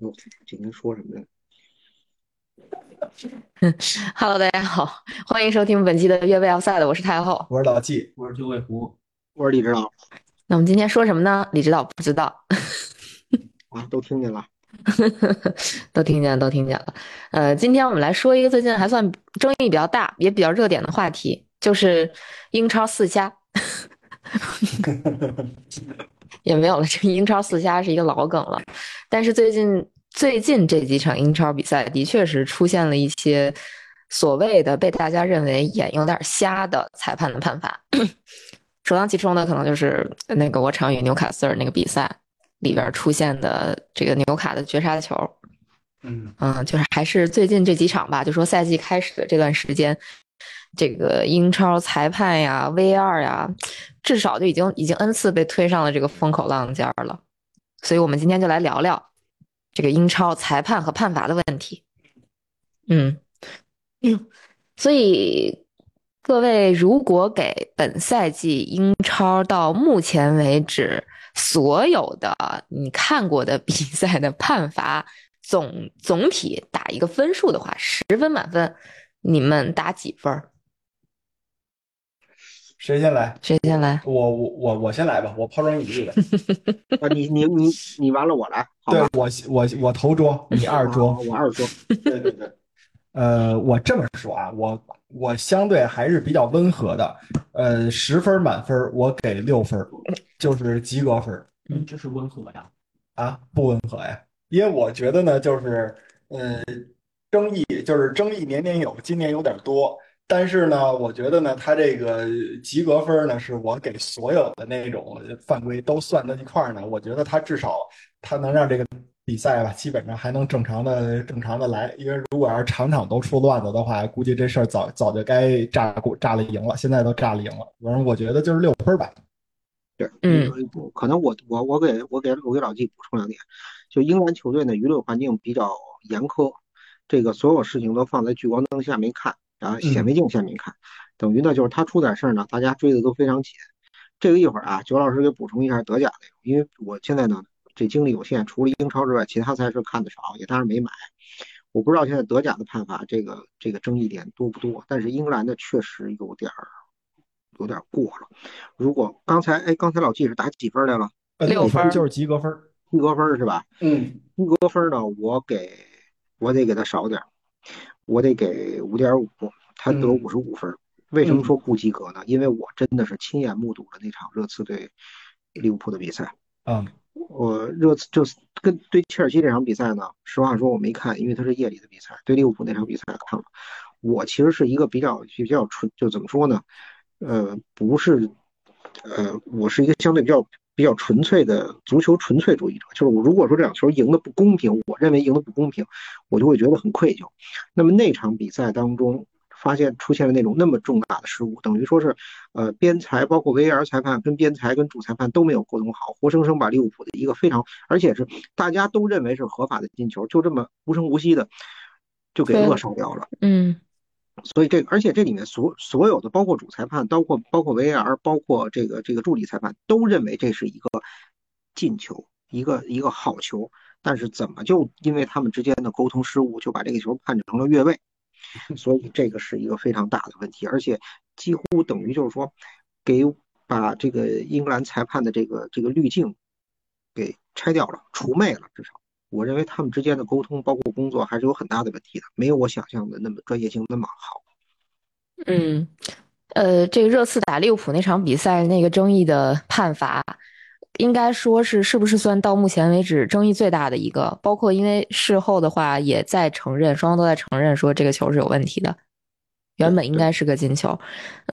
哟，今天说什么呢？Hello，大家好，欢迎收听本期的越位 Outside，我是太后。我是老纪，我是九尾狐，我是李指导那我们今天说什么呢？李指导不知道，啊，都听见了。都听见了，都听见了。呃，今天我们来说一个最近还算争议比较大，也比较热点的话题，就是英超四瞎。也没有了，这个英超四瞎是一个老梗了。但是最近最近这几场英超比赛，的确是出现了一些所谓的被大家认为眼有点瞎的裁判的判罚。首当其冲的可能就是那个我场与纽卡斯尔那个比赛里边出现的这个纽卡的绝杀球。嗯嗯，就是还是最近这几场吧，就说赛季开始的这段时间，这个英超裁判呀、VAR 呀，至少就已经已经 N 次被推上了这个风口浪尖儿了。所以我们今天就来聊聊这个英超裁判和判罚的问题。嗯嗯，所以各位如果给本赛季英超到目前为止所有的你看过的 比赛的判罚，总总体打一个分数的话，十分满分，你们打几分儿？谁先来？谁先来？我我我我先来吧，我抛砖引玉的。啊，你你你 你完了，我来，好？对我我我头桌，你二啊桌。我二桌。对对对。呃，我这么说啊，我我相对还是比较温和的。呃，十分满分，我给六分，就是及格分嗯，这是温和呀。啊，不温和呀。因为我觉得呢，就是呃，争议就是争议年年有，今年有点多。但是呢，我觉得呢，他这个及格分呢，是我给所有的那种犯规都算在一块儿呢。我觉得他至少他能让这个比赛吧，基本上还能正常的正常的来。因为如果要是场场都出乱子的话，估计这事儿早早就该炸过炸了赢了，现在都炸了赢了。反正我觉得就是六分吧。对，嗯，可能我我我给我给我给老季补充两点，就英格兰球队呢，舆论环境比较严苛，这个所有事情都放在聚光灯下面看，然后显微镜下面看，等于呢就是他出点事儿呢，大家追的都非常紧。这个一会儿啊，九老师给补充一下德甲内容，因为我现在呢这精力有限，除了英超之外，其他赛事看的少，也当然没买。我不知道现在德甲的判罚这个这个争议点多不多，但是英格兰的确实有点儿有点过了。如果刚才哎，刚才老纪是打几分来了？呃六分就是及格分。及格分是吧？嗯，及格分呢，我给我得给他少点儿，我得给五点五，他得五十五分。为什么说不及格呢？因为我真的是亲眼目睹了那场热刺对利物浦的比赛。嗯，我热刺就是跟对切尔西这场比赛呢，实话说我没看，因为它是夜里的比赛。对利物浦那场比赛看了。我其实是一个比较比较纯，就怎么说呢？呃，不是，呃，我是一个相对比较比较纯粹的足球纯粹主义者。就是我如果说这场球赢得不公平，我认为赢得不公平，我就会觉得很愧疚。那么那场比赛当中，发现出现了那种那么重大的失误，等于说是，呃，边裁包括 VAR 裁判跟边裁跟主裁判都没有沟通好，活生生把利物浦的一个非常，而且是大家都认为是合法的进球，就这么无声无息的就给扼杀掉了。嗯。所以这个，而且这里面所所有的，包括主裁判，包括包括 VAR，包括这个这个助理裁判，都认为这是一个进球，一个一个好球。但是怎么就因为他们之间的沟通失误，就把这个球判成了越位？所以这个是一个非常大的问题，而且几乎等于就是说，给把这个英格兰裁判的这个这个滤镜给拆掉了，除魅了，至少。我认为他们之间的沟通，包括工作，还是有很大的问题的，没有我想象的那么专业性那么好。嗯，呃，这个热刺打利物浦那场比赛那个争议的判罚，应该说是是不是算到目前为止争议最大的一个？包括因为事后的话也在承认，双方都在承认说这个球是有问题的，原本应该是个进球。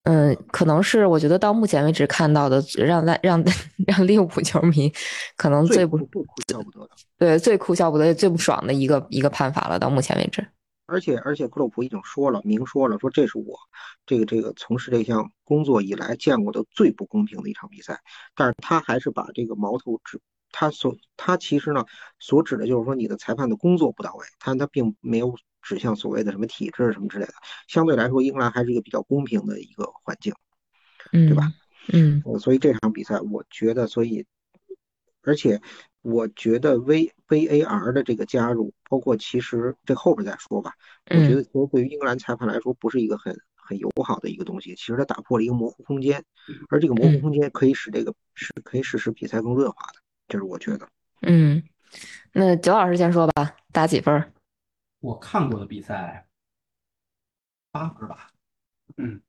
嗯，可能是我觉得到目前为止看到的让让 让让利物浦球迷可能最不最哭笑不得的。对最哭笑不得、最不爽的一个一个判罚了。到目前为止，而且而且克洛普已经说了，明说了，说这是我这个这个从事这项工作以来见过的最不公平的一场比赛。但是他还是把这个矛头指他所他其实呢所指的就是说你的裁判的工作不到位，他他并没有指向所谓的什么体制什么之类的。相对来说，英格兰还是一个比较公平的一个环境，嗯，对吧？嗯呃所以这场比赛我觉得，所以而且我觉得 V VAR 的这个加入，包括其实这后边再说吧。我觉嗯得其实对于英格兰裁判来说，不是一个很很友好的一个东西。其实它打破了一个模糊空间，而这个模糊嗯空间可以使这个是可以使使比赛更润滑的，这是我觉得。嗯，那九老师先说吧，打几分儿？我看过的比赛八分吧，嗯，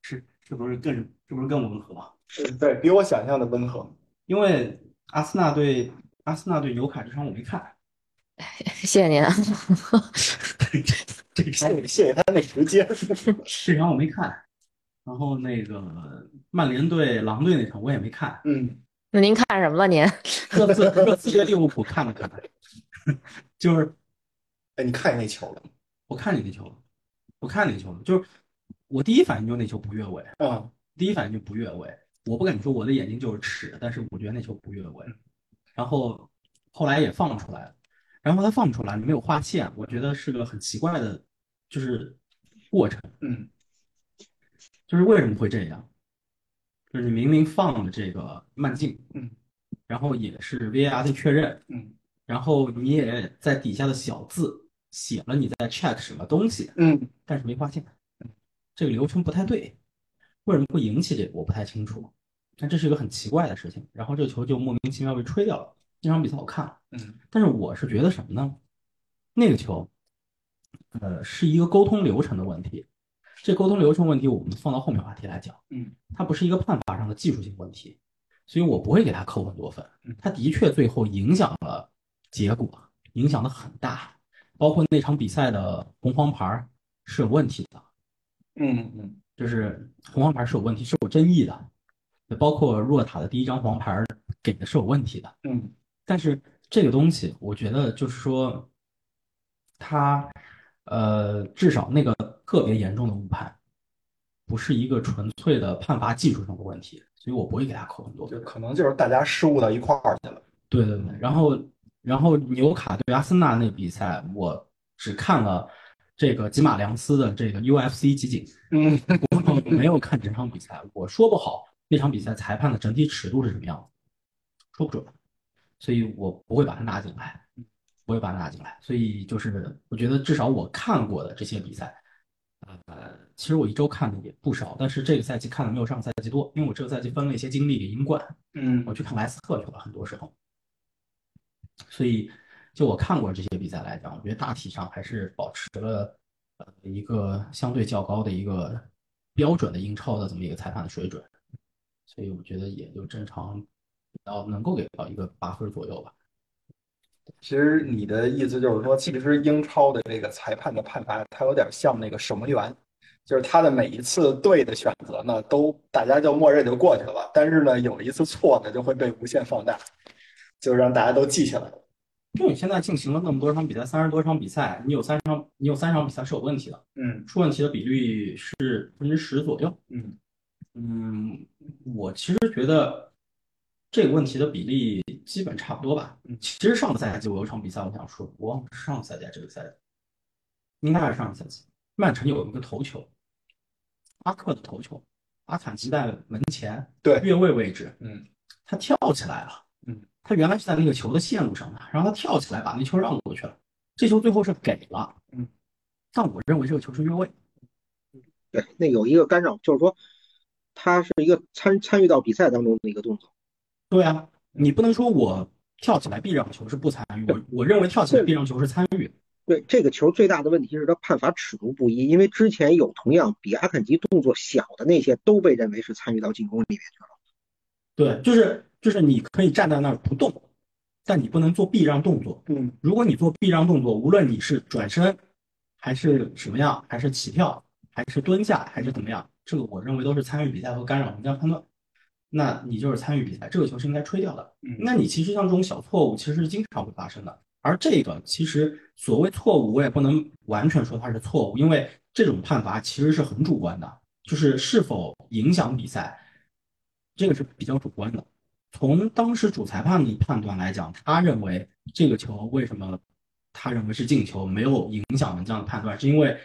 是是不是更是不是更温和？对比我想象的温和。因为阿森纳对阿森纳对纽卡这场我没看，谢谢您啊。这个谢谢谢谢他那时间。这场我没看，然后那个曼联对狼队那场我也没看，嗯，那您看什么了您？热刺热刺对利物浦看了看，就是哎，你看见那球了吗？我看见那球了，我看见那球了，就是我第一反应就是那球不越位，啊，第一反应就不越位，我不敢说我的眼睛就是尺，但是我觉得那球不越位。然后后来也放出来了，然后他放出来没有划线，我觉得是个很奇怪的，就是过程，嗯就是为什么会这样？就是你明明放了这个慢镜，嗯，然后也是 VAR 的确认，嗯然后你也在底下的小字写了你在 check 什么东西，嗯但是没发现，这个流程不太对，为什么会引起这个我不太清楚，但这是一个很奇怪的事情。然后这个球就莫名其妙被吹掉了。那场比赛我看了，嗯但是我是觉得什么呢？那个球，呃，是一个沟通流程的问题。这沟通流程问题，我们放到后面话题来讲。嗯，它不是一个判罚上的技术性问题，所以我不会给他扣很多分嗯。他的确最后影响了结果，影响的很大，包括那场比赛的红黄牌儿是有问题的，嗯嗯就是红黄牌是有问题，是有争议的，包括若塔的第一张黄牌儿给的是有问题的。嗯但是这个东西，我觉得就是说，他呃，至少那个特别严重的误判，不是一个纯粹的判罚技术上的问题，所以我不会给他扣很多分。就可能就是大家失误到一块儿去了。对对对，然后然后纽卡对阿森纳那比赛，我只看了这个吉马良斯的这个 UFC 集锦，嗯我没有看整场比赛，我说不好那场比赛裁判的整体尺度是什么样子，说不准，所以我不会把它拿进来，不会把它拿进来。所以就是我觉得至少我看过的这些比赛，呃，其实我一周看的也不少，但是这个赛季看的没有上个赛季多，因为我这个赛季分了一些精力给英冠，嗯我去看莱斯特去了，很多时候。所以，就我看过这些比赛来讲，我觉得大体上还是保持了呃一个相对较高的一个标准的英超的这么一个裁判的水准，所以我觉得也就正常，要能够给到一个八分左右吧。其实你的意思就是说，其实英超的这个裁判的判罚，它有点像那个守门员，就是他的每一次对的选择呢，都大家就默认就过去了，但是呢，有一次错呢，就会被无限放大，就让大家都记下来了。因为你现在进行了那么多场比赛，三十多场比赛，你有三场，你有三场比赛是有问题的，嗯出问题的比率是百分之十左右。嗯嗯，我其实觉得这个问题的比例基本差不多吧。嗯其实上个赛季我有场比赛，我想说，我忘了上个赛季还是这个赛季，应该还是上个赛季，曼城有一个头球，阿克的头球，阿坎吉在门前对越位位置，嗯他跳起来了，嗯，他原来是在那个球的线路上的，然后他跳起来把那球让过去了，这球最后是给了，嗯，但我认为这个球是越位。对，那有一个干扰，就是说他是一个参参与到比赛当中的一个动作。对啊，你不能说我跳起来避让球是不参与，我我认为跳起来避让球是参与。对这个球最大的问题是他判罚尺度不一，因为之前有同样比阿肯吉动作小的那些都被认为是参与到进攻里面去了。对，就是就是你可以站在那儿不动，但你不能做避让动作。嗯如果你做避让动作，无论你是转身，还是什么样，还是起跳，还是蹲下，还是怎么样，这个我认为都是参与比赛和干扰人家判断。那你就是参与比赛，这个球是应该吹掉的。嗯那你其实像这种小错误，其实是经常会发生的。而这个其实所谓错误，我也不能完全说它是错误，因为这种判罚其实是很主观的，就是是否影响比赛，这个是比较主观的。从当时主裁判的判断来讲，他认为这个球为什么他认为是进球，没有影响门将的判断，是因为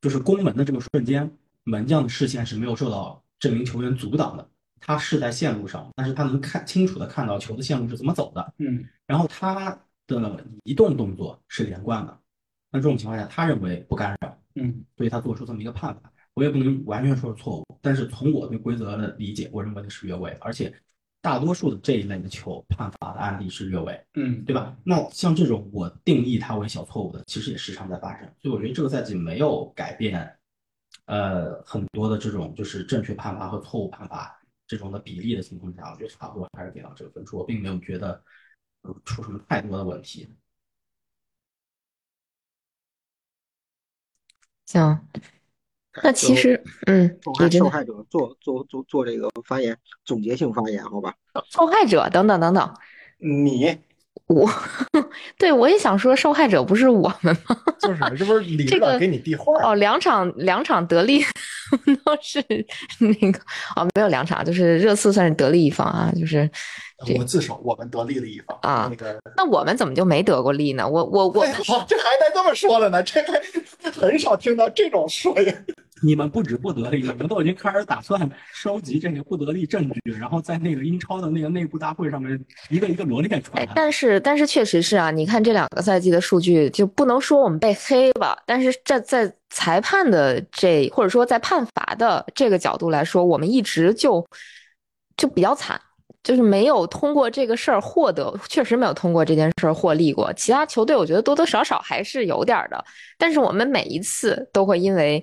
就是攻门的这个瞬间，门将的视线是没有受到这名球员阻挡的。他是在线路上，但是他能看清楚的看到球的线路是怎么走的，嗯然后他的移动动作是连贯的，那这种情况下，他认为不干扰，嗯所以他做出这么一个判罚。我也不能完全说是错误，但是从我对规则的理解，我认为是越位，而且大多数的这一类的球判罚的案例是越位，嗯对吧？那像这种我定义它为小错误的，其实也时常在发生，所以我觉得这个赛季没有改变，呃，很多的这种就是正确判罚和错误判罚这种的比例的情况下，我觉得差不多还是给到这个分数，我并没有觉得呃出什么太多的问题。行，那其实，嗯，受害受害者做做做做这个发言，总结性发言，好吧？受害者等等等等，你我，对我也想说，受害者不是我们吗？就是这不是李指这个导给你递话儿哦，两场两场得利 都是那个哦，没有两场，就是热刺算是得利一方啊，就是这我自首，我们得利了一方啊那个那我们怎么就没得过利呢？我我我这还带这么说的呢？这还很少听到这种说呀。你们不止不得利，你们都已经开始打算收集这个不得利证据，然后在那个英超的那个内部大会上面一个一个罗列出来，。但是但是确实是啊，你看这两个赛季的数据，就不能说我们被黑吧，但是这在裁判的这或者说在判罚的这个角度来说，我们一直就就比较惨。就是没有通过这个事儿获得，确实没有通过这件事儿获利过。其他球队我觉得多多少少还是有点儿的，但是我们每一次都会因为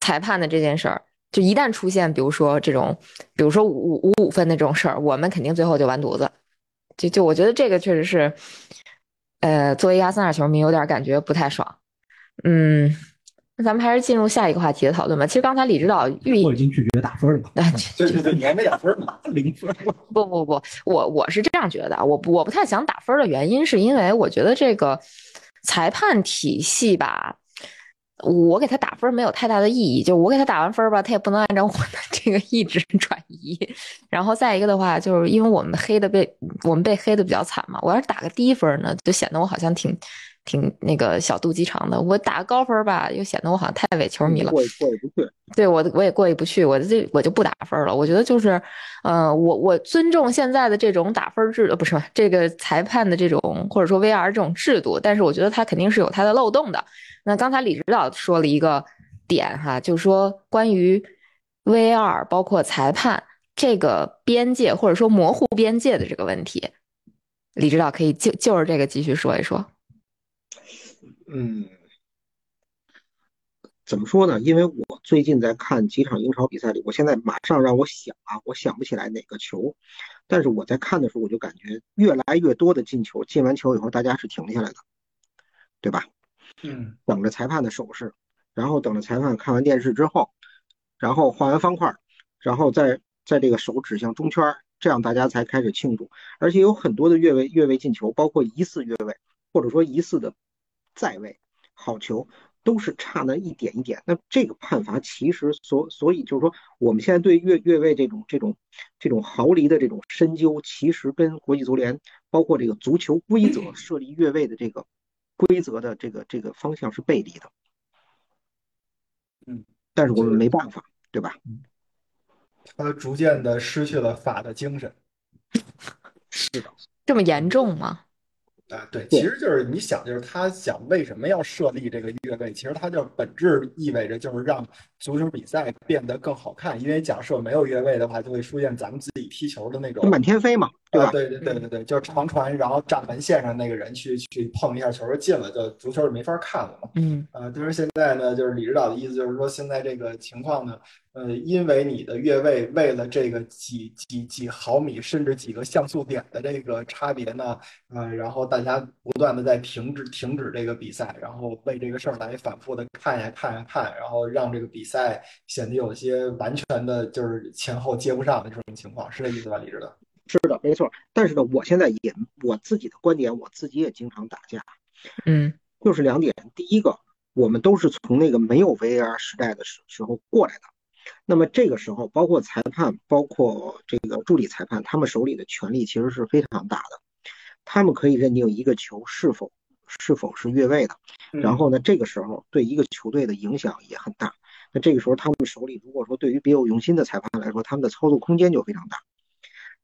裁判的这件事儿，就一旦出现，比如说这种，比如说五五五分的这种事儿，我们肯定最后就完犊子。就就我觉得这个确实是，呃，作为一个阿森纳球迷，有点感觉不太爽。嗯，那咱们还是进入下一个话题的讨论吧。其实刚才李指导预我已经拒绝打分了，啊，对对对，你还没打分呢。零分。不不不，我我是这样觉得啊，我我不太想打分的原因是因为我觉得这个裁判体系吧，我给他打分没有太大的意义，就我给他打完分吧，他也不能按照我的这个意志 转移。然后再一个的话，就是因为我们黑的被我们被黑的比较惨嘛，我要是打个低分呢，就显得我好像挺挺那个小肚鸡肠的；我打个高分吧，又显得我好像太伪球迷了。过意过意不去。对我我也过意不去，我这我就不打分了。我觉得就是，呃，我我尊重现在的这种打分制，呃，不是这个裁判的这种或者说 VR 这种制度，但是我觉得它肯定是有它的漏洞的。那刚才李指导说了一个点哈，就是说关于 VR 包括裁判这个边界或者说模糊边界的这个问题，李指导可以就就是这个继续说一说。嗯，怎么说呢？因为我最近在看几场英超比赛里，我现在马上让我想啊，我想不起来哪个球，但是我在看的时候，我就感觉越来越多的进球，进完球以后大家是停下来的，对吧？嗯等着裁判的手势，然后等着裁判看完电视之后，然后画完方块，然后再在这个手指向中圈，这样大家才开始庆祝。而且有很多的越位越位进球，包括疑似越位，或者说疑似的再位好球，都是差那一点一点。那这个判罚其实所所以就是说，我们现在对越越位这种这种这种毫厘的这种深究，其实跟国际足联包括这个足球规则设立越位的这个规则的这个这个方向是背离的。嗯，但是我们没办法，对吧？他逐渐的失去了法的精神是的这么严重吗？啊。对，对其实就是你想，就是他想为什么要设立这个越位？其实它就本质意味着就是让足球比赛变得更好看。因为假设没有越位的话，就会出现咱们自己踢球的那种满天飞嘛，对吧？啊对对对对对，就是长传，然后站门线上那个人去去碰一下球进了，就足球就没法看了嘛。嗯呃，但是现在呢，就是李指导的意思就是说，现在这个情况呢，呃，因为你的越位为了这个几几几毫米甚至几个像素点的这个差别呢，呃，然后大家不断的在停止停止这个比赛，然后为这个事儿来反复的看呀看呀看，然后让这个比赛显得有些完全的就是前后接不上的这种情况，是这意思吧，李指导？是的，没错。但是呢，我现在也我自己的观点，我自己也经常打架，嗯就是两点。第一个，我们都是从那个没有 VAR 时代的时时候过来的，那么这个时候，包括裁判，包括这个助理裁判，他们手里的权力其实是非常大的，他们可以认定一个球是否是否是越位的。然后呢，这个时候对一个球队的影响也很大。那这个时候他们手里如果说对于别有用心的裁判来说，他们的操作空间就非常大。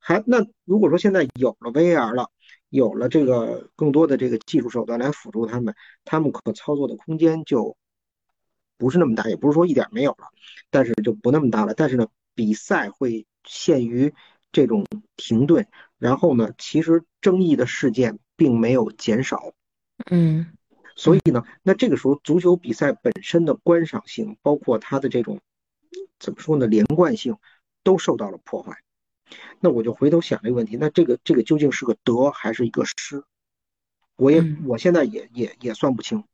还那如果说现在有了 VAR 了，有了这个更多的这个技术手段来辅助他们，他们可操作的空间就不是那么大，也不是说一点没有了，但是就不那么大了。但是呢，比赛会限于这种停顿，然后呢，其实争议的事件并没有减少。嗯，所以呢，那这个时候足球比赛本身的观赏性，包括它的这种怎么说呢，连贯性，都受到了破坏。那我就回头想这个问题，那这个这个究竟是个得还是一个失？我也我现在也也也算不清，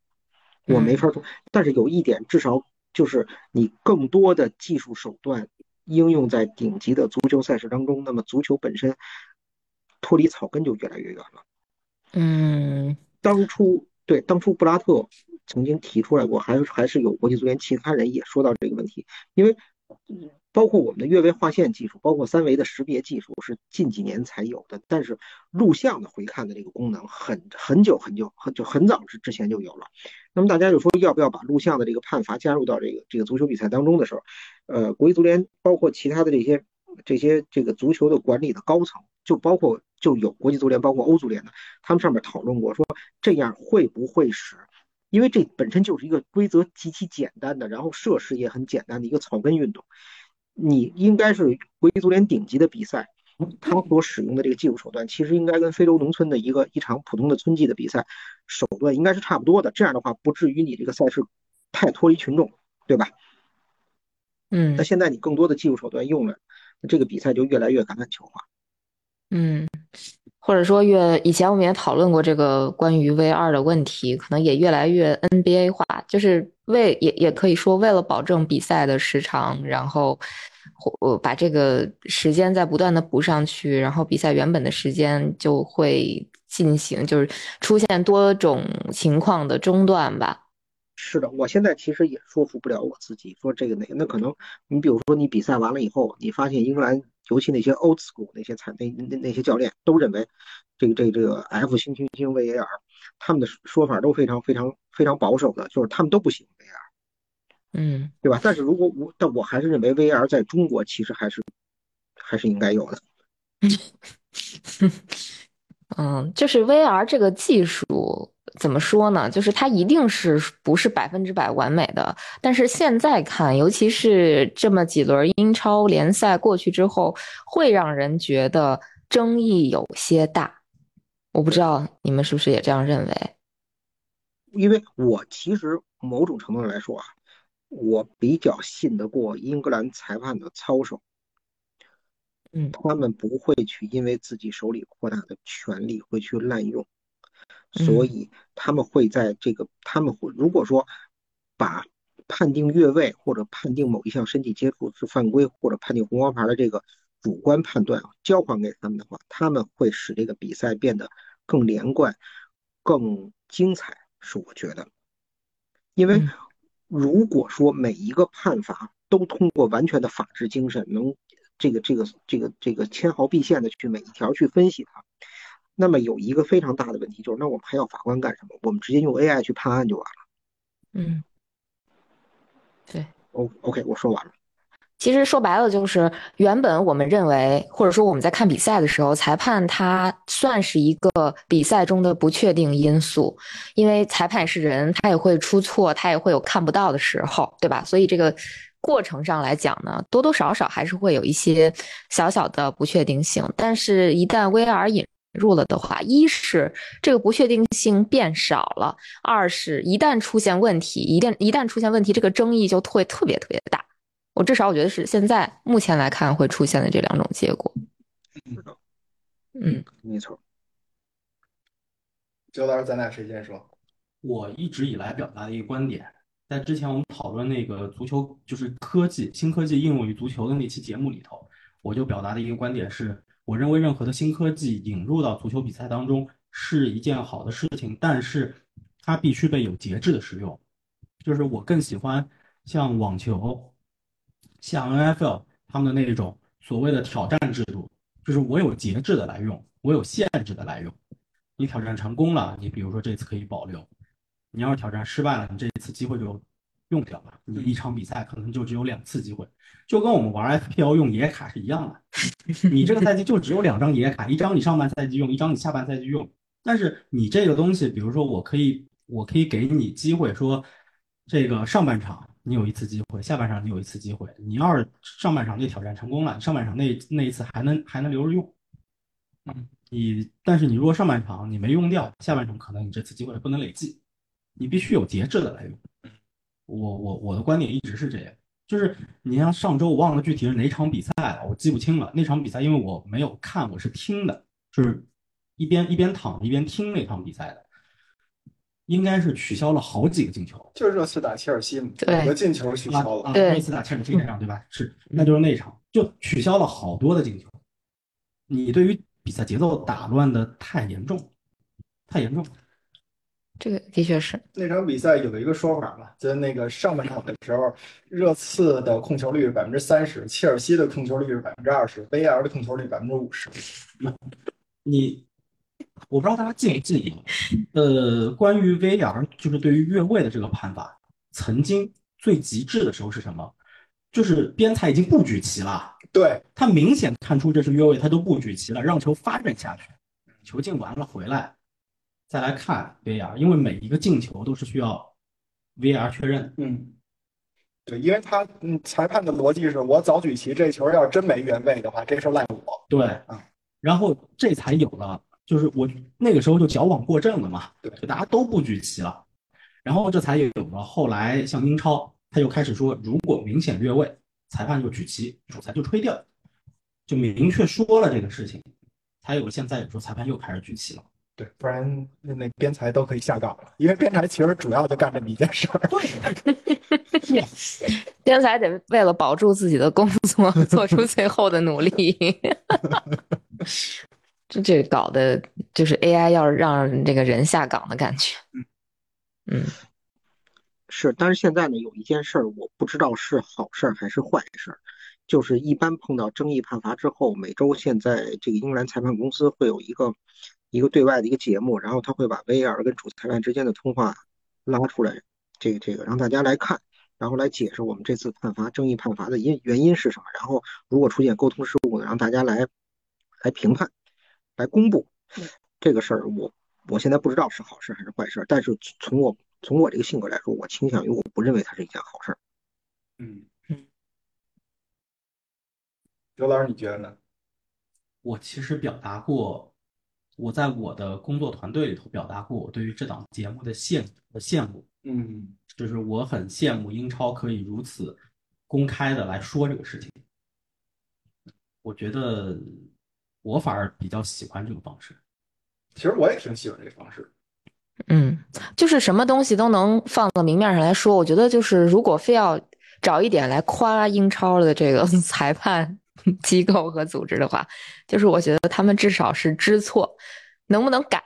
我没法说。但是有一点，至少就是你更多的技术手段应用在顶级的足球赛事当中，那么足球本身脱离草根就越来越远了。嗯。当初对当初布拉特曾经提出来过，还还是有国际足联其他人也说到这个问题，因为包括我们的越位划线技术，包括三维的识别技术是近几年才有的，但是录像的回看的这个功能很很久很久很就很早之之前就有了。那么大家就说要不要把录像的这个判罚加入到这个这个足球比赛当中的时候，呃，国际足联包括其他的这些这些这个足球的管理的高层，就包括。就有国际足联，包括欧足联的，他们上面讨论过，说这样会不会使？因为这本身就是一个规则极其简单的，然后设施也很简单的一个草根运动。你应该是国际足联顶级的比赛，他所使用的这个技术手段，其实应该跟非洲农村的一个一场普通的村际的比赛手段应该是差不多的。这样的话，不至于你这个赛事太脱离群众，对吧？嗯。那现在你更多的技术手段用了，那这个比赛就越来越橄榄球化。嗯，或者说越以前我们也讨论过这个关于 V 二的问题，可能也越来越 NBA 化，就是为也也可以说为了保证比赛的时长，然后或把这个时间再不断的补上去，然后比赛原本的时间就会进行，就是出现多种情况的中断吧。是的，我现在其实也说服不了我自己，说这个那个，那可能你比如说你比赛完了以后，你发现英格兰。尤其那些 old school 那些才那那那些教练都认为，这个这个这个 F 星星星 VAR，他们的说法都非常非常非常保守的，就是他们都不喜欢 VAR，嗯，对吧？但是如果我但我还是认为 VAR 在中国其实还是还是应该有的。嗯，就是 VR 这个技术怎么说呢？就是它一定是不是百分之百完美的。但是现在看，尤其是这么几轮英超联赛过去之后，会让人觉得争议有些大。我不知道你们是不是也这样认为？因为我其实某种程度上来说啊，我比较信得过英格兰裁判的操守。嗯，他们不会去因为自己手里扩大的权力会去滥用，所以他们会在这个他们会如果说把判定越位或者判定某一项身体接触是犯规或者判定红黄牌的这个主观判断交还给他们的话，他们会使这个比赛变得更连贯、更精彩。是我觉得，因为如果说每一个判罚都通过完全的法治精神能。这个这个这个这个纤毫毕现的去每一条去分析它，那么有一个非常大的问题就是，那我们还要法官干什么？我们直接用 AI 去判案就完了。嗯，对，O OK，我说完了。其实说白了就是，原本我们认为，或者说我们在看比赛的时候，裁判他算是一个比赛中的不确定因素，因为裁判是人，他也会出错，他也会有看不到的时候，对吧？所以这个。过程上来讲呢，多多少少还是会有一些小小的不确定性。但是，一旦 VR 引入了的话，一是这个不确定性变少了，二是一旦出现问题，一旦一旦出现问题，这个争议就会特别特别大。我至少我觉得是现在目前来看会出现的这两种结果。嗯，没错。周老师，咱俩谁先说？我一直以来表达的一个观点。在之前我们讨论那个足球就是科技新科技应用于足球的那期节目里头，我就表达的一个观点是，我认为任何的新科技引入到足球比赛当中是一件好的事情，但是它必须被有节制的使用。就是我更喜欢像网球、像 NFL 他们的那种所谓的挑战制度，就是我有节制的来用，我有限制的来用。你挑战成功了，你比如说这次可以保留。你要是挑战失败了，你这一次机会就用掉吧。你一场比赛可能就只有两次机会，就跟我们玩 FPL 用野卡是一样的。你这个赛季就只有两张野卡，一张你上半赛季用，一张你下半赛季用。但是你这个东西，比如说我可以，我可以给你机会说，这个上半场你有一次机会，下半场你有一次机会。你要是上半场那挑战成功了，上半场那那一次还能还能留着用。嗯，你但是你如果上半场你没用掉，下半场可能你这次机会不能累计，你必须有节制的来用。我我我的观点一直是这样，就是你像上周我忘了具体是哪场比赛了，我记不清了。那场比赛因为我没有看，我是听的，就是一边一边躺一边听那场比赛的，应该是取消了好几个进球。就是热刺打切尔西嘛，对有个进球取消了。啊，对那次打切尔西那场对吧？是，那就是那场就取消了好多的进球。你对于比赛节奏打乱的太严重，太严重。这个的确是，那场比赛有一个说法嘛，在那个上半场的时候，热刺的控球率是百分之三十，切尔西的控球率是百分之二十，VAR 的控球率百分之五十。你，我不知道大家记不记得，呃，关于 VAR 就是对于越位的这个判罚，曾经最极致的时候是什么？就是边裁已经不举旗了，对，他明显看出这是越位，他都不举旗了，让球发展下去，球进完了回来，再来看 VAR，因为每一个进球都是需要 VAR 确认。嗯，对，因为他嗯，裁判的逻辑是我早举旗，这球要是真没越位的话，这事儿赖我。对啊，然后这才有了，就是我那个时候就矫枉过正了嘛，对就大家都不举旗了，然后这才有了后来像英超，他就开始说，如果明显越位，裁判就举旗，主裁就吹掉，就明确说了这个事情，才有了现在有时候裁判又开始举旗了。对，不然那那边裁都可以下岗了，因为编裁其实主要就干这么一件事儿。编裁得为了保住自己的工作，做出最后的努力。这这搞的就是 AI 要让这个人下岗的感觉。嗯是，但是现在呢，有一件事儿我不知道是好事儿还是坏事儿，就是一般碰到争议判罚之后，每周现在这个英格兰裁判公司会有一个一个对外的一个节目，然后他会把 VAR 跟主裁判之间的通话拉出来，这个这个让大家来看，然后来解释我们这次判罚争议判罚的因原因是什么，然后如果出现沟通失误呢，让大家来来评判，来公布这个事儿，我我现在不知道是好事还是坏事，但是从我从我这个性格来说，我倾向于我不认为它是一件好事儿。嗯刘老师，你觉得呢？我其实表达过，我在我的工作团队里头表达过我对于这档节目的羡的羡慕，嗯就是我很羡慕英超可以如此公开的来说这个事情。我觉得我反而比较喜欢这个方式。其实我也挺喜欢这个方式。嗯，就是什么东西都能放到明面上来说。我觉得就是如果非要找一点来夸英超的这个 裁判 机构和组织的话，就是我觉得他们至少是知错，能不能改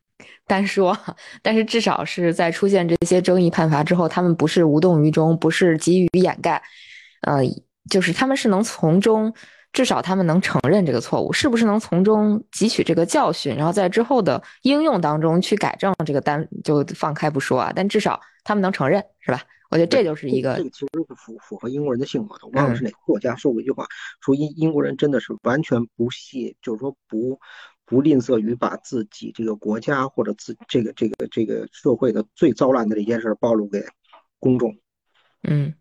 单说，但是至少是在出现这些争议判罚之后，他们不是无动于衷，不是急于掩盖，呃，就是他们是能从中。至少他们能承认这个错误，是不是能从中汲取这个教训，然后在之后的应用当中去改正这个单就放开不说啊，但至少他们能承认，是吧？我觉得这就是一个这个其实是符符合英国人的性格的。我忘了是哪个作家说过一句话，说英英国人真的是完全不屑，就是说不不吝啬于把自己这个国家或者自这个这个这个社会的最糟烂的这件事暴露给公众。嗯。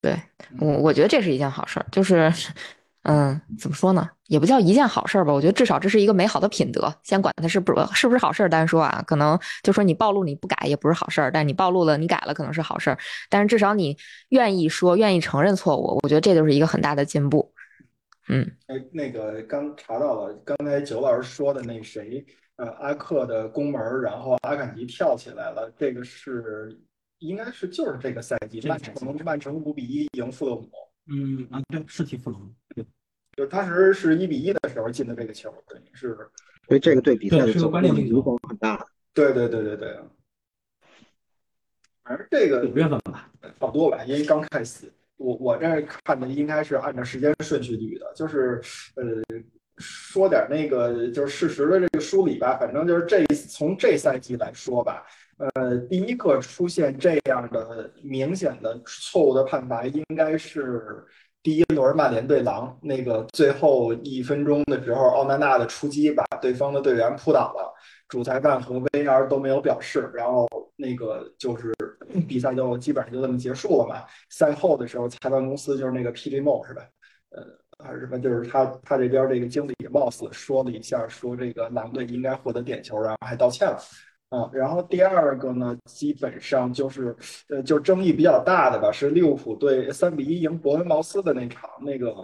对我，我觉得这是一件好事儿，就是，嗯，怎么说呢，也不叫一件好事儿吧。我觉得至少这是一个美好的品德。先管它是不是是不是好事儿单说啊，可能就说你暴露你不改也不是好事儿，但你暴露了你改了可能是好事儿。但是至少你愿意说，愿意承认错误，我觉得这就是一个很大的进步。嗯，哎，那个刚查到了，刚才九老师说的那谁，呃，阿克的攻门，然后阿坎吉跳起来了，这个是。应该是就是这个赛季，曼城曼城五比一赢富勒姆。嗯啊，对，是踢富勒姆。当时是一比一的时候进的这个球，等于是。所以这个对比赛的是关键进球很大。对对对对对。反正这个五月份吧，差不多吧，因为刚开始，我我这看的应该是按照时间顺序捋的，就是呃说点那个就是事实的这个梳理吧。反正就是这从这赛季来说吧，呃，第一个出现这样的明显的错误的判罚，应该是第一轮曼联对狼那个最后一分钟的时候，奥纳纳的出击把对方的队员扑倒了，主裁判和 VAR 都没有表示，然后那个就是比赛就基本上就这么结束了嘛。赛后的时候，裁判公司就是那个 PG Mo 是吧？呃，还是什么？就是他他这边这个经理貌似说了一下，说这个狼队应该获得点球，然后还道歉了。啊，然后第二个呢，基本上就是，呃，就争议比较大的吧，是利物浦队三比一赢伯恩茅斯的那场，那个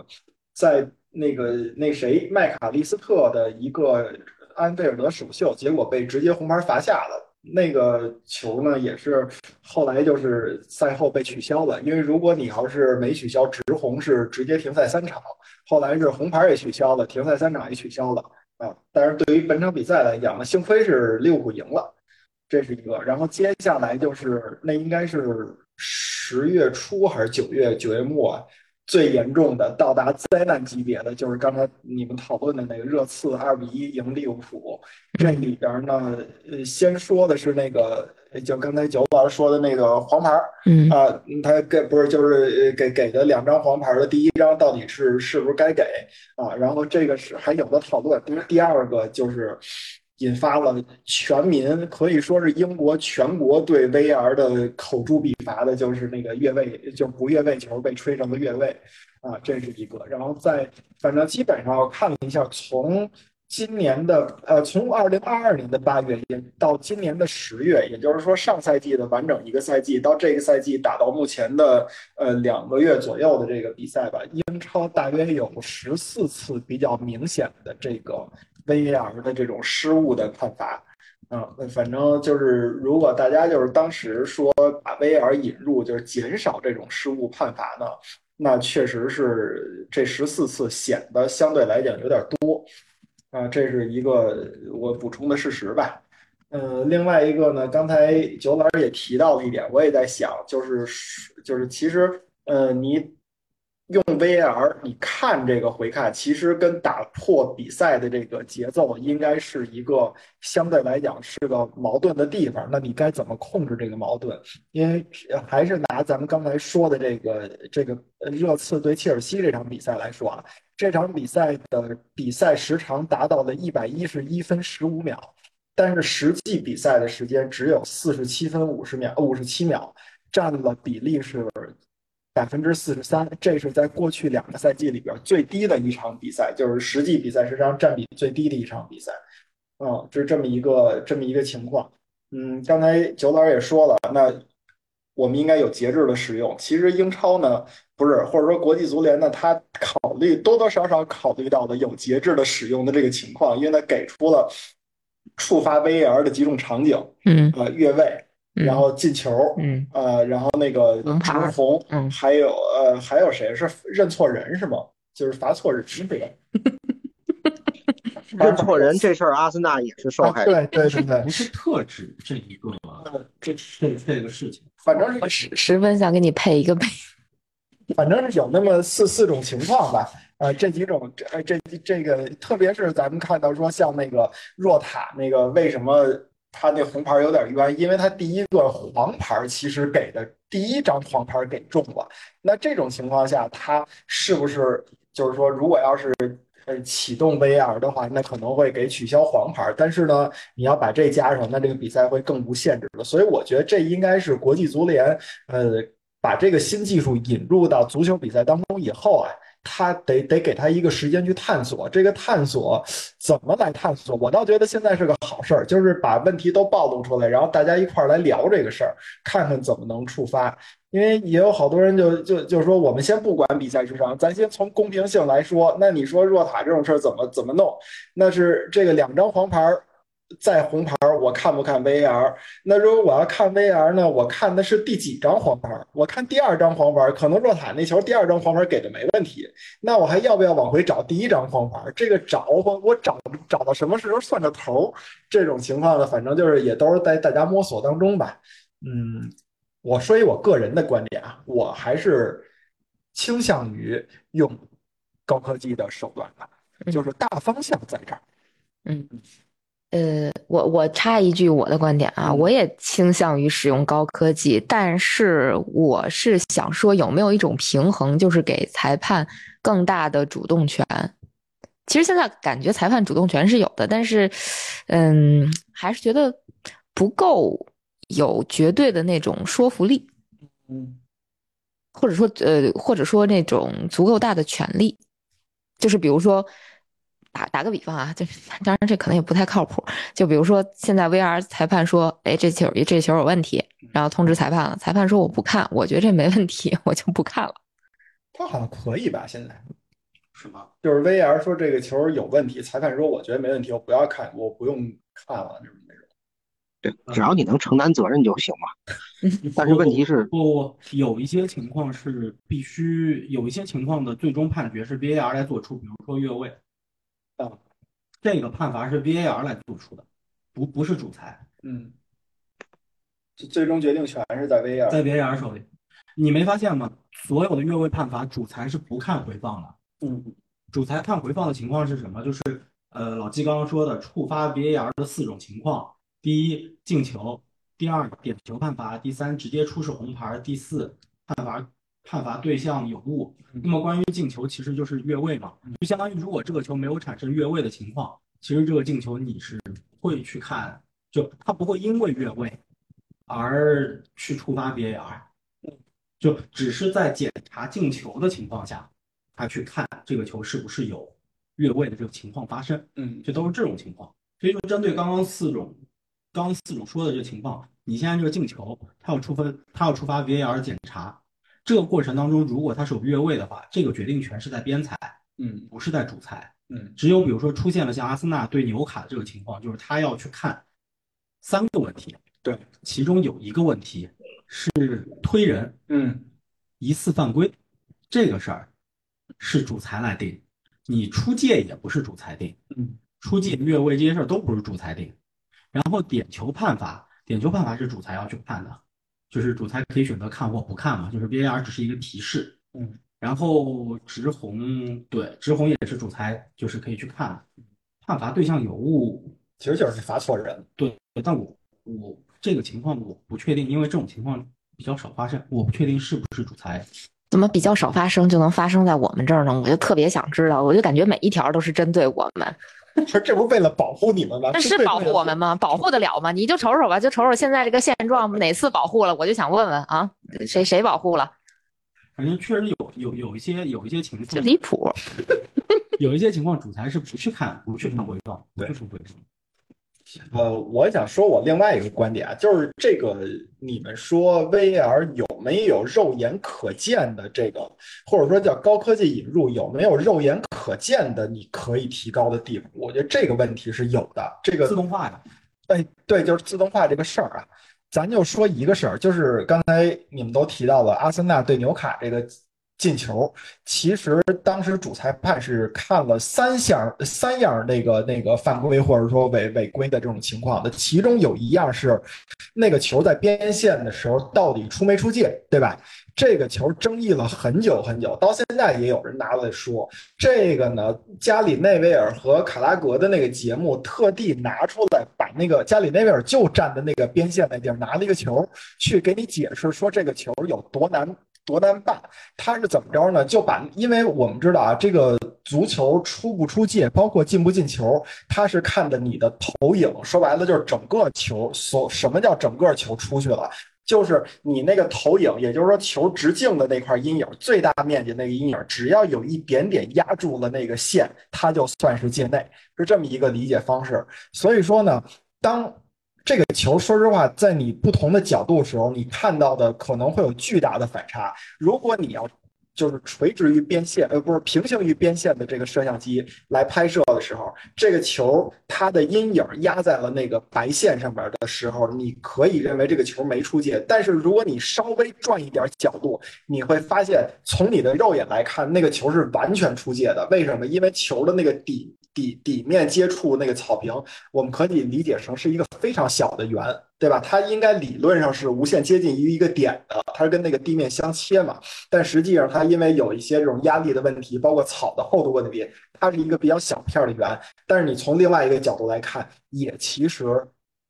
在那个那谁麦卡利斯特的一个安菲尔德首秀，结果被直接红牌罚下了。那个球呢，也是后来就是赛后被取消了，因为如果你要是没取消，直红是直接停赛三场，后来是红牌也取消了，停赛三场也取消了啊。但是对于本场比赛来讲呢，幸亏是利物浦赢了。这是一个，然后接下来就是那应该是十月初还是九月九月末啊最严重的到达灾难级别的，就是刚才你们讨论的那个热刺二比一赢利物浦。这里边呢，呃，先说的是那个，就刚才九老师说的那个黄牌，嗯啊，他给不是就是给给的两张黄牌的第一张到底是是不是该给啊？然后这个是还有的讨论，因为第二个就是。引发了全民可以说是英国全国对 VR 的口诛笔伐的，就是那个越位，就不越位球被吹成了越位，啊，这是一个。然后在反正基本上我看了一下，从今年的呃，从二零二二年的八月到今年的十月，也就是说上赛季的完整一个赛季到这个赛季打到目前的呃两个月左右的这个比赛吧，英超大约有十四次比较明显的这个。VAR 的这种失误的判罚，嗯，反正就是，如果大家就是当时说把 VR 引入，就是减少这种失误判罚呢，那确实是这十四次显得相对来讲有点多，啊，这是一个我补充的事实吧。嗯，另外一个呢，刚才九老师也提到了一点，我也在想，就是就是其实，呃，你。用 VR 你看这个回看，其实跟打破比赛的这个节奏，应该是一个相对来讲是个矛盾的地方。那你该怎么控制这个矛盾？因为还是拿咱们刚才说的这个这个热刺对切尔西这场比赛来说啊，这场比赛的比赛时长达到了一百一十一分十五秒，但是实际比赛的时间只有四十七分五十秒，五十七秒，占了比例是。百分之四十三，这是在过去两个赛季里边最低的一场比赛，就是实际比赛时长占比最低的一场比赛。嗯，就是这么一个这么一个情况。嗯，刚才九老师也说了，那我们应该有节制的使用。其实英超呢，不是或者说国际足联呢，他考虑多多少少考虑到的有节制的使用的这个情况，因为他给出了触发 VAR 的几种场景。嗯，呃，越位。然后进球，嗯，呃，然后那个直红，嗯，还有呃，还有谁是认错人是吗？就是罚错人是谁？认错人这事儿，阿森纳也是受害者。对对对对，不是特指这一个，这这这个事情，反正是十十分想给你配一个杯，反正是有那么四四种情况吧。呃，这几种，这这这个，特别是咱们看到说，像那个若塔那个，为什么？他那红牌有点冤，因为他第一个黄牌其实给的第一张黄牌给中了。那这种情况下，他是不是就是说，如果要是呃启动 VR 的话，那可能会给取消黄牌。但是呢，你要把这加上，那这个比赛会更无限制了。所以我觉得这应该是国际足联呃把这个新技术引入到足球比赛当中以后啊。他得得给他一个时间去探索，这个探索怎么来探索？我倒觉得现在是个好事儿，就是把问题都暴露出来，然后大家一块儿来聊这个事儿，看看怎么能触发。因为也有好多人就就就说，我们先不管比赛时长，咱先从公平性来说。那你说若塔这种事儿怎么怎么弄？那是这个两张黄牌。在红牌，我看不看 VAR？那如果我要看 VAR 呢？我看的是第几张黄牌？我看第二张黄牌，可能若塔那球第二张黄牌给的没问题。那我还要不要往回找第一张黄牌？这个找我我找找到什么时候算个头？这种情况呢，反正就是也都是在大家摸索当中吧。嗯，我说一我个人的观点啊，我还是倾向于用高科技的手段的。就是大方向在这儿。嗯，呃，我我插一句我的观点啊，嗯我也倾向于使用高科技，但是我是想说有没有一种平衡，就是给裁判更大的主动权。其实现在感觉裁判主动权是有的，但是，嗯，还是觉得不够有绝对的那种说服力，嗯或者说呃，或者说那种足够大的权利。就是比如说，打打个比方啊，就当然这可能也不太靠谱。就比如说现在 VR 裁判说，哎，这球这球有问题，然后通知裁判了，裁判说我不看，我觉得这没问题，我就不看了。他好像可以吧？现在是吗？就是 VR 说这个球有问题，裁判说我觉得没问题，我不要看，我不用看了，就是那种。对，只要你能承担责任就行嘛。但是问题是，不不，有一些情况是必须，有一些情况的最终判决是 VAR 来做出，比如说越位，啊，这个判罚是 VAR 来做出的，不不是主裁，嗯，最最终决定权是在 VAR，。在 VAR 手里。你没发现吗？所有的越位判罚，主裁是不看回放的。嗯主裁看回放的情况是什么？就是呃，老季刚刚说的触发 VAR 的四种情况：第一，进球；第二，点球判罚；第三，直接出示红牌；第四，判罚判罚对象有误。那么关于进球，其实就是越位嘛，就相当于如果这个球没有产生越位的情况，其实这个进球你是会去看，就他不会因为越位而去触发 VAR，就只是在检查进球的情况下。他去看这个球是不是有越位的这个情况发生，嗯就都是这种情况。所以说，针对刚刚四种，刚刚四种说的这个情况，你现在这个进球，他要触发，他要触发 VAR 检查，这个过程当中，如果他是有越位的话，这个决定权是在边裁，嗯。不是在主裁。嗯。只有比如说出现了像阿森纳对纽卡的这个情况，就是他要去看三个问题，对，其中有一个问题是推人，嗯。疑似犯规，这个事儿是主裁来定，你出界也不是主裁定，嗯。出界越位这些事儿都不是主裁定。然后点球判罚，点球判罚是主裁要去判的，就是主裁可以选择看或不看嘛，就是 VAR 只是一个提示。嗯，然后直红，对，直红也是主裁，就是可以去看，判罚对象有误，其实就是你罚错人。对，但我我这个情况我不确定，因为这种情况比较少发生，我不确定是不是主裁。怎么比较少发生就能发生在我们这儿呢？我就特别想知道，我就感觉每一条都是针对我们，不是，这不是为了保护你们吗？那是保护我们吗？保护得了吗？你就瞅瞅吧，就瞅瞅现在这个现状，哪次保护了？我就想问问啊，谁谁保护了？反正确实有有有一些有一些情况就况，离谱。有一些情况主裁是不去看不去看回放，不对去回放。呃，我想说我另外一个观点啊，就是这个你们说 VR 有没有肉眼可见的这个，或者说叫高科技引入有没有肉眼可见的你可以提高的地方？我觉得这个问题是有的。这个自动化呀，哎，对，就是自动化这个事儿啊，咱就说一个事儿，就是刚才你们都提到了阿森纳对纽卡这个进球，其实当时主裁判是看了三项三样那个那个犯规或者说违违规的这种情况的，其中有一样是那个球在边线的时候到底出没出界，对吧？这个球争议了很久很久，到现在也有人拿来说。这个呢，加里内维尔和卡拉格的那个节目特地拿出来，把那个加里内维尔就站的那个边线那地儿拿了一个球，去给你解释说这个球有多难多难办。他是怎么着呢？就把，因为我们知道啊，这个足球出不出界，包括进不进球，他是看的你的投影。说白了就是整个球，所什么叫整个球出去了？就是你那个投影，也就是说球直径的那块阴影，最大面积那个阴影，只要有一点点压住了那个线，它就算是界内，是这么一个理解方式。所以说呢，当这个球，说实话，在你不同的角度的时候，你看到的可能会有巨大的反差。如果你要就是垂直于边线，呃，不是平行于边线的这个摄像机来拍摄的时候，这个球它的阴影压在了那个白线上面的时候，你可以认为这个球没出界。但是如果你稍微转一点角度，你会发现从你的肉眼来看，那个球是完全出界的。为什么？因为球的那个底。底底面接触那个草坪，我们可以理解成是一个非常小的圆，对吧？它应该理论上是无限接近于一个点的，它是跟那个地面相切嘛。但实际上它因为有一些这种压力的问题，包括草的厚度问题，它是一个比较小片的圆。但是你从另外一个角度来看，也其实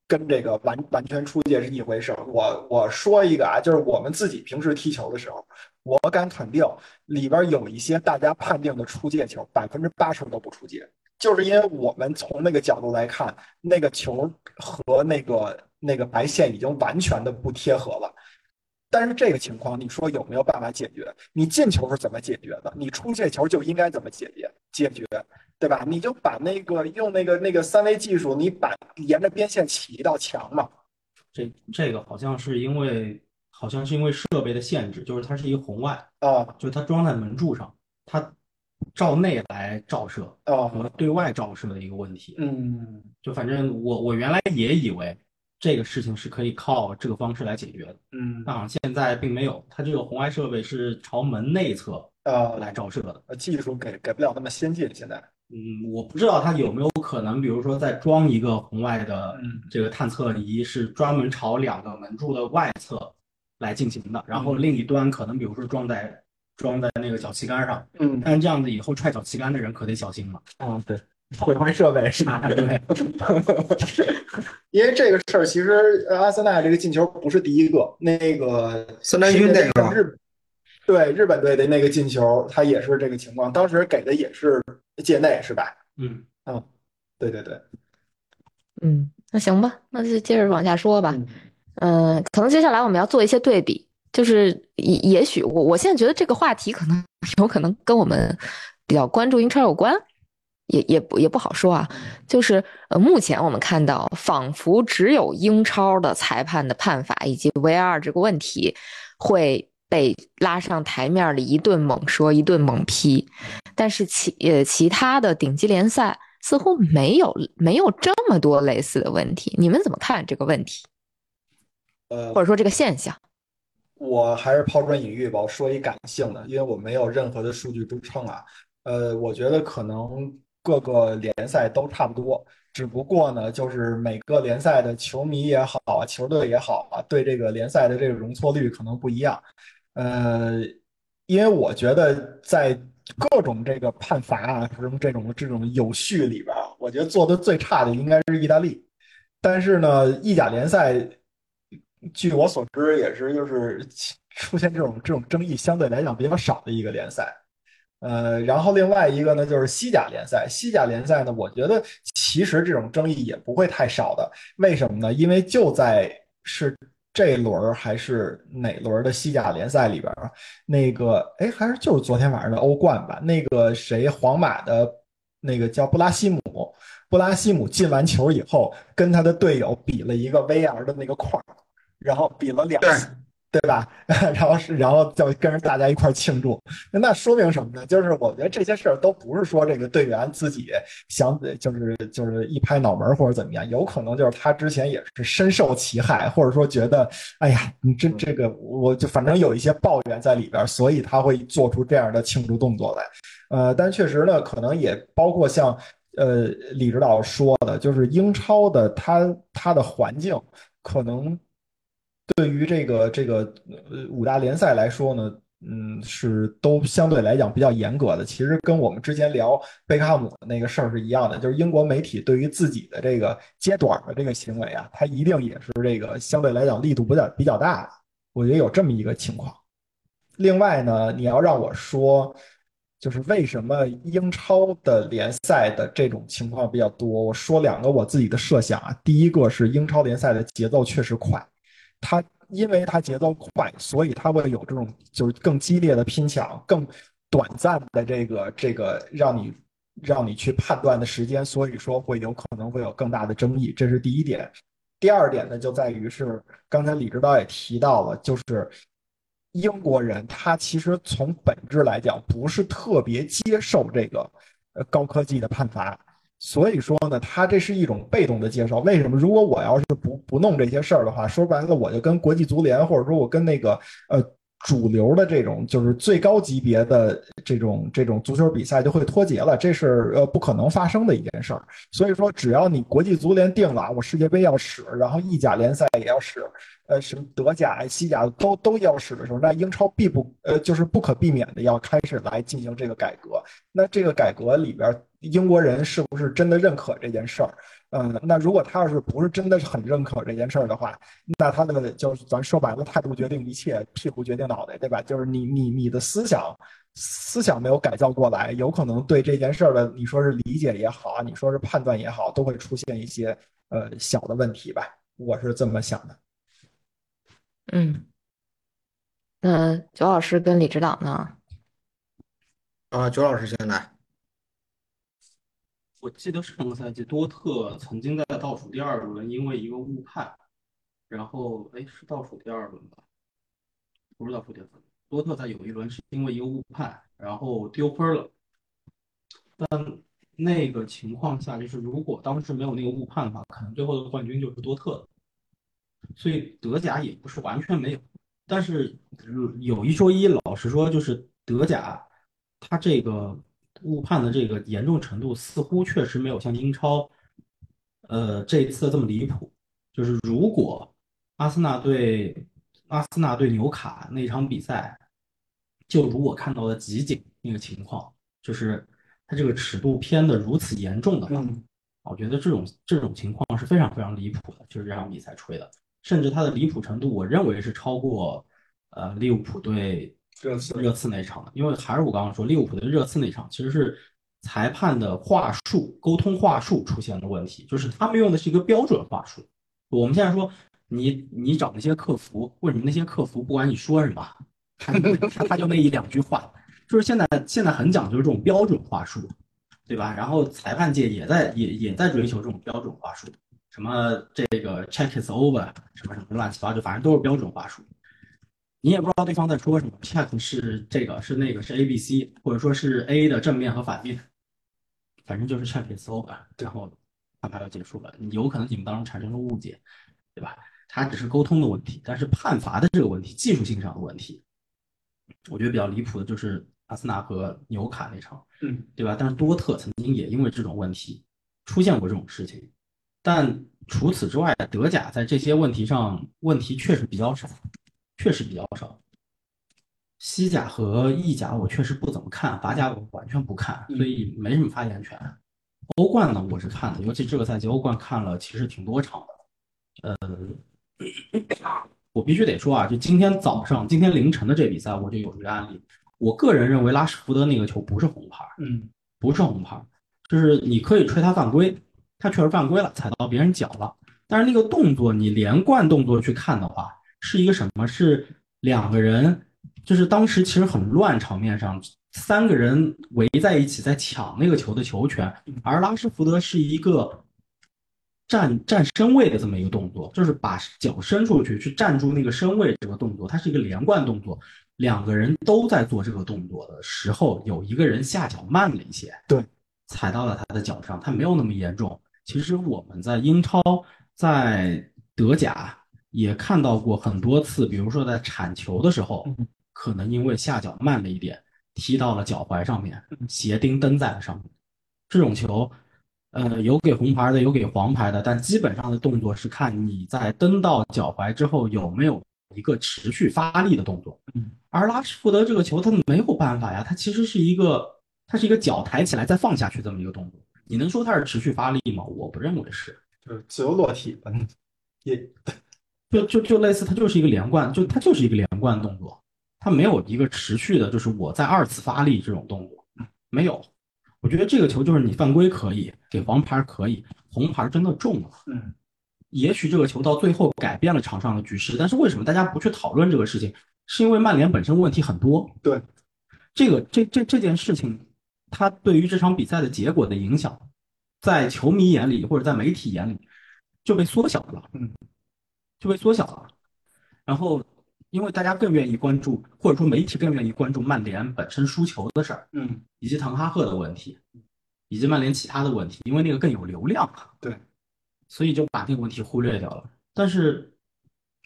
跟这个完完全出界是一回事儿。我我说一个啊，就是我们自己平时踢球的时候，我敢肯定里边有一些大家判定的出界球，百分之八十都不出界。就是因为我们从那个角度来看，那个球和那个那个白线已经完全的不贴合了。但是这个情况，你说有没有办法解决？你进球是怎么解决的？你出界球就应该怎么解决？解决，对吧？你就把那个用那个那个三维技术，你把沿着边线起一道墙嘛。这这个好像是因为好像是因为设备的限制，就是它是一个红外啊，就它装在门柱上，它。照内来照射和对外照射的一个问题，嗯，就反正我我原来也以为这个事情是可以靠这个方式来解决的，嗯，啊，现在并没有，它这个红外设备是朝门内侧呃来照射的，技术给给不了那么先进，现在，嗯，我不知道它有没有可能，比如说再装一个红外的这个探测仪，是专门朝两个门柱的外侧来进行的，然后另一端可能比如说装在。装在那个脚旗杆上，嗯，但是这样子以后踹脚旗杆的人可得小心了。啊，对，毁坏设备是吧？对，因为这个事儿，其实阿森纳这个进球不是第一个，那个孙丹军那个日，对日本队的那个进球，他也是这个情况，当时给的也是界内，是吧？嗯嗯，对对对，嗯，那行吧，那就接着往下说吧。嗯，可能接下来我们要做一些对比。就是也也许我我现在觉得这个话题可能有可能跟我们比较关注英超有关，也也不也不好说啊。就是呃，目前我们看到，仿佛只有英超的裁判的判罚以及 VR 这个问题会被拉上台面里一顿猛说一顿猛批，但是其呃其他的顶级联赛似乎没有没有这么多类似的问题。你们怎么看这个问题？呃，或者说这个现象？我还是抛砖引玉吧，我说一感性的，因为我没有任何的数据支撑啊。呃，我觉得可能各个联赛都差不多，只不过呢，就是每个联赛的球迷也好啊，球队也好啊，对这个联赛的这个容错率可能不一样。呃，因为我觉得在各种这个判罚啊，什么这种这种有序里边，我觉得做的最差的应该是意大利。但是呢，意甲联赛。据我所知，也是就是 出现这种这种争议相对来讲比较少的一个联赛，呃，然后另外一个呢就是西甲联赛。西甲联赛呢，我觉得其实这种争议也不会太少的。为什么呢？因为就在是这轮还是哪轮的西甲联赛里边啊？那个哎，还是就是昨天晚上的欧冠吧？那个谁，皇马的那个叫布拉西姆，布拉西姆进完球以后，跟他的队友比了一个 VR 的那个框。然后比了两次，对吧？然后是，然后就跟着大家一块庆祝。那说明什么呢？就是我觉得这些事儿都不是说这个队员自己想，就是就是一拍脑门或者怎么样，有可能就是他之前也是深受其害，或者说觉得，哎呀，你这这个，我就反正有一些抱怨在里边，所以他会做出这样的庆祝动作来。呃，但确实呢，可能也包括像呃李指导说的，就是英超的他他的环境可能。对于这个这个呃五大联赛来说呢，嗯，是都相对来讲比较严格的。其实跟我们之前聊贝克汉姆的那个事儿是一样的，就是英国媒体对于自己的这个揭短的这个行为啊，它一定也是这个相对来讲力度比较比较大的。我觉得有这么一个情况。另外呢，你要让我说，就是为什么英超的联赛的这种情况比较多？我说两个我自己的设想啊，第一个是英超联赛的节奏确实快。它因为它节奏快，所以它会有这种就是更激烈的拼抢，更短暂的这个这个让你让你去判断的时间，所以说会有可能会有更大的争议，这是第一点。第二点呢，就在于是刚才李指导也提到了，就是英国人他其实从本质来讲不是特别接受这个呃高科技的判罚。所以说呢，他这是一种被动的接受。为什么？如果我要是不不弄这些事儿的话，说白了，我就跟国际足联或者说我跟那个呃主流的这种就是最高级别的这种这种足球比赛就会脱节了，这是呃不可能发生的一件事儿。所以说，只要你国际足联定了我世界杯要使，然后意甲联赛也要使，呃，什么德甲、西甲都都要使的时候，那英超必不呃就是不可避免的要开始来进行这个改革。那这个改革里边，英国人是不是真的认可这件事儿？嗯，那如果他要是不是真的是很认可这件事儿的话，那他的就是咱说白了，态度决定一切，屁股决定脑袋，对吧？就是你你你的思想思想没有改造过来，有可能对这件事儿的你说是理解也好啊，你说是判断也好，都会出现一些呃小的问题吧。我是这么想的。嗯，那九老师跟李指导呢？啊，九老师先来。我记得上个赛季多特曾经在倒数第二轮因为一个误判，然后哎是倒数第二轮吧，不是倒数第二轮，多特在有一轮是因为一个误判，然后丢分了。但那个情况下，就是如果当时没有那个误判的话，可能最后的冠军就是多特。所以德甲也不是完全没有，但是有一说一，老实说，就是德甲它这个。误判的这个严重程度似乎确实没有像英超，呃，这一次这么离谱。就是如果阿森纳对阿森纳对纽卡那场比赛，就如我看到的集锦那个情况，就是它这个尺度偏的如此严重的话，我觉得这种这种情况是非常非常离谱的。就是这场比赛吹的，甚至它的离谱程度，我认为是超过呃利物浦对。热刺热刺那场，因为还是我刚刚说利物浦的热刺那场，其实是裁判的话术、沟通话术出现了问题，就是他们用的是一个标准话术。我们现在说你你找那些客服，为什么那些客服不管你说什么，他他他就那一两句话，就是现在现在很讲究这种标准话术，对吧？然后裁判界也在也也在追求这种标准话术，什么这个 check is over，什么什么乱七八糟，反正都是标准话术。你也不知道对方在说什么，check 是这个是那个是 A B C，或者说是 A 的正面和反面，反正就是 check over，然后判罚就结束了。有可能你们当中产生了误解，对吧？它只是沟通的问题，但是判罚的这个问题，技术性上的问题，我觉得比较离谱的就是阿森纳和纽卡那场，嗯，对吧？但是多特曾经也因为这种问题出现过这种事情，但除此之外，德甲在这些问题上问题确实比较少。确实比较少，西甲和意甲我确实不怎么看，法甲我完全不看，所以没什么发言权。欧冠呢，我是看的，尤其这个赛季欧冠看了其实挺多场的。呃，我必须得说啊，就今天早上、今天凌晨的这比赛，我就有一个案例。我个人认为拉什福德那个球不是红牌，嗯，不是红牌，就是你可以吹他犯规，他确实犯规了，踩到别人脚了，但是那个动作你连贯动作去看的话。是一个什么？是两个人，就是当时其实很乱，场面上三个人围在一起在抢那个球的球权，而拉什福德是一个站站身位的这么一个动作，就是把脚伸出去去站住那个身位这个动作，它是一个连贯动作，两个人都在做这个动作的时候，有一个人下脚慢了一些，对，踩到了他的脚上，他没有那么严重。其实我们在英超，在德甲。也看到过很多次，比如说在铲球的时候，可能因为下脚慢了一点，踢到了脚踝上面，鞋钉蹬在了上面。这种球，呃，有给红牌的，有给黄牌的，但基本上的动作是看你在蹬到脚踝之后有没有一个持续发力的动作。而拉什福德这个球，他没有办法呀，他其实是一个，他是一个脚抬起来再放下去这么一个动作。你能说他是持续发力吗？我不认为是，就是自由落体，嗯，也。就就就类似，它就是一个连贯，就它就是一个连贯动作，它没有一个持续的，就是我在二次发力这种动作，没有。我觉得这个球就是你犯规可以给黄牌可以，红牌真的重了。嗯，也许这个球到最后改变了场上的局势，但是为什么大家不去讨论这个事情？是因为曼联本身问题很多。对，这个这这这件事情，它对于这场比赛的结果的影响，在球迷眼里或者在媒体眼里就被缩小了。嗯。就被缩小了，然后因为大家更愿意关注，或者说媒体更愿意关注曼联本身输球的事儿，嗯，以及滕哈赫的问题，以及曼联其他的问题，因为那个更有流量，对，所以就把那个问题忽略掉了。但是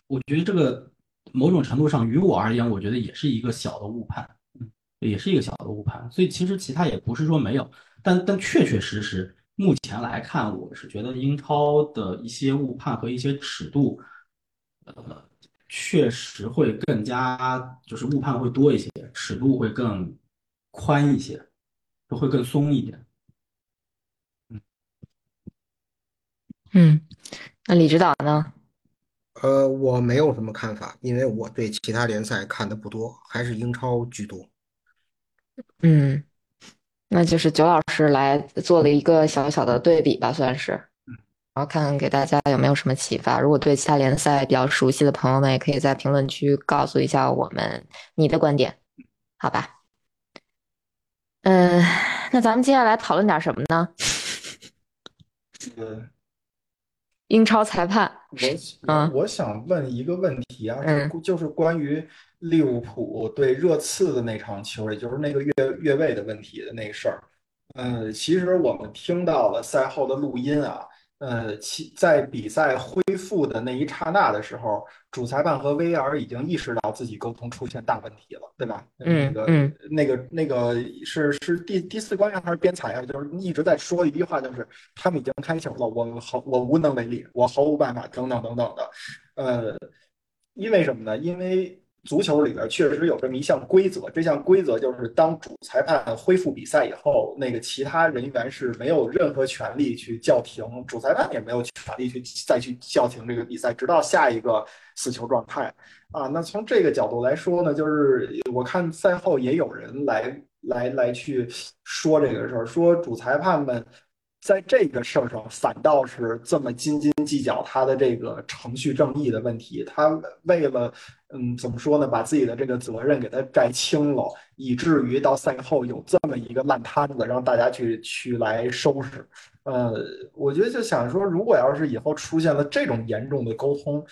我觉得这个某种程度上，于我而言，我觉得也是一个小的误判，嗯，也是一个小的误判。所以其实其他也不是说没有，但但确确实实，目前来看，我是觉得英超的一些误判和一些尺度，呃，确实会更加就是误判会多一些，尺度会更宽一些，会更松一点。嗯，那李指导呢？呃，我没有什么看法，因为我对其他联赛看的不多，还是英超居多。嗯，那就是九老师来做了一个小小的对比吧，算是，然后看看给大家有没有什么启发。如果对其他联赛比较熟悉的朋友们，也可以在评论区告诉一下我们你的观点，好吧？嗯，那咱们接下来讨论点什么呢？呃，英超裁判，我嗯我想问一个问题啊，嗯就是关于利物浦对热刺的那场球，也就是那个越越位的问题的那个事儿。呃，其实我们听到了赛后的录音啊，呃，其在比赛恢复的那一刹那的时候，主裁判和 VAR 已经意识到自己沟通出现大问题了，对吧？嗯那个嗯那个那个是是第第四官员还是边裁啊？就是一直在说一句话，就是他们已经开球了，我毫我无能为力，我毫无办法，等等等等的。呃，因为什么呢？因为足球里边确实有这么一项规则，这项规则就是当主裁判恢复比赛以后，那个其他人员是没有任何权利去叫停，主裁判也没有权利去再去叫停这个比赛，直到下一个死球状态。啊，那从这个角度来说呢，就是我看赛后也有人来来来去说这个事儿，说主裁判们在这个事儿上反倒是这么斤斤计较他的这个程序正义的问题，他为了嗯怎么说呢，把自己的这个责任给他摘清了，以至于到赛后有这么一个烂摊子让大家去去来收拾。呃，我觉得就想说，如果要是以后出现了这种严重的沟通，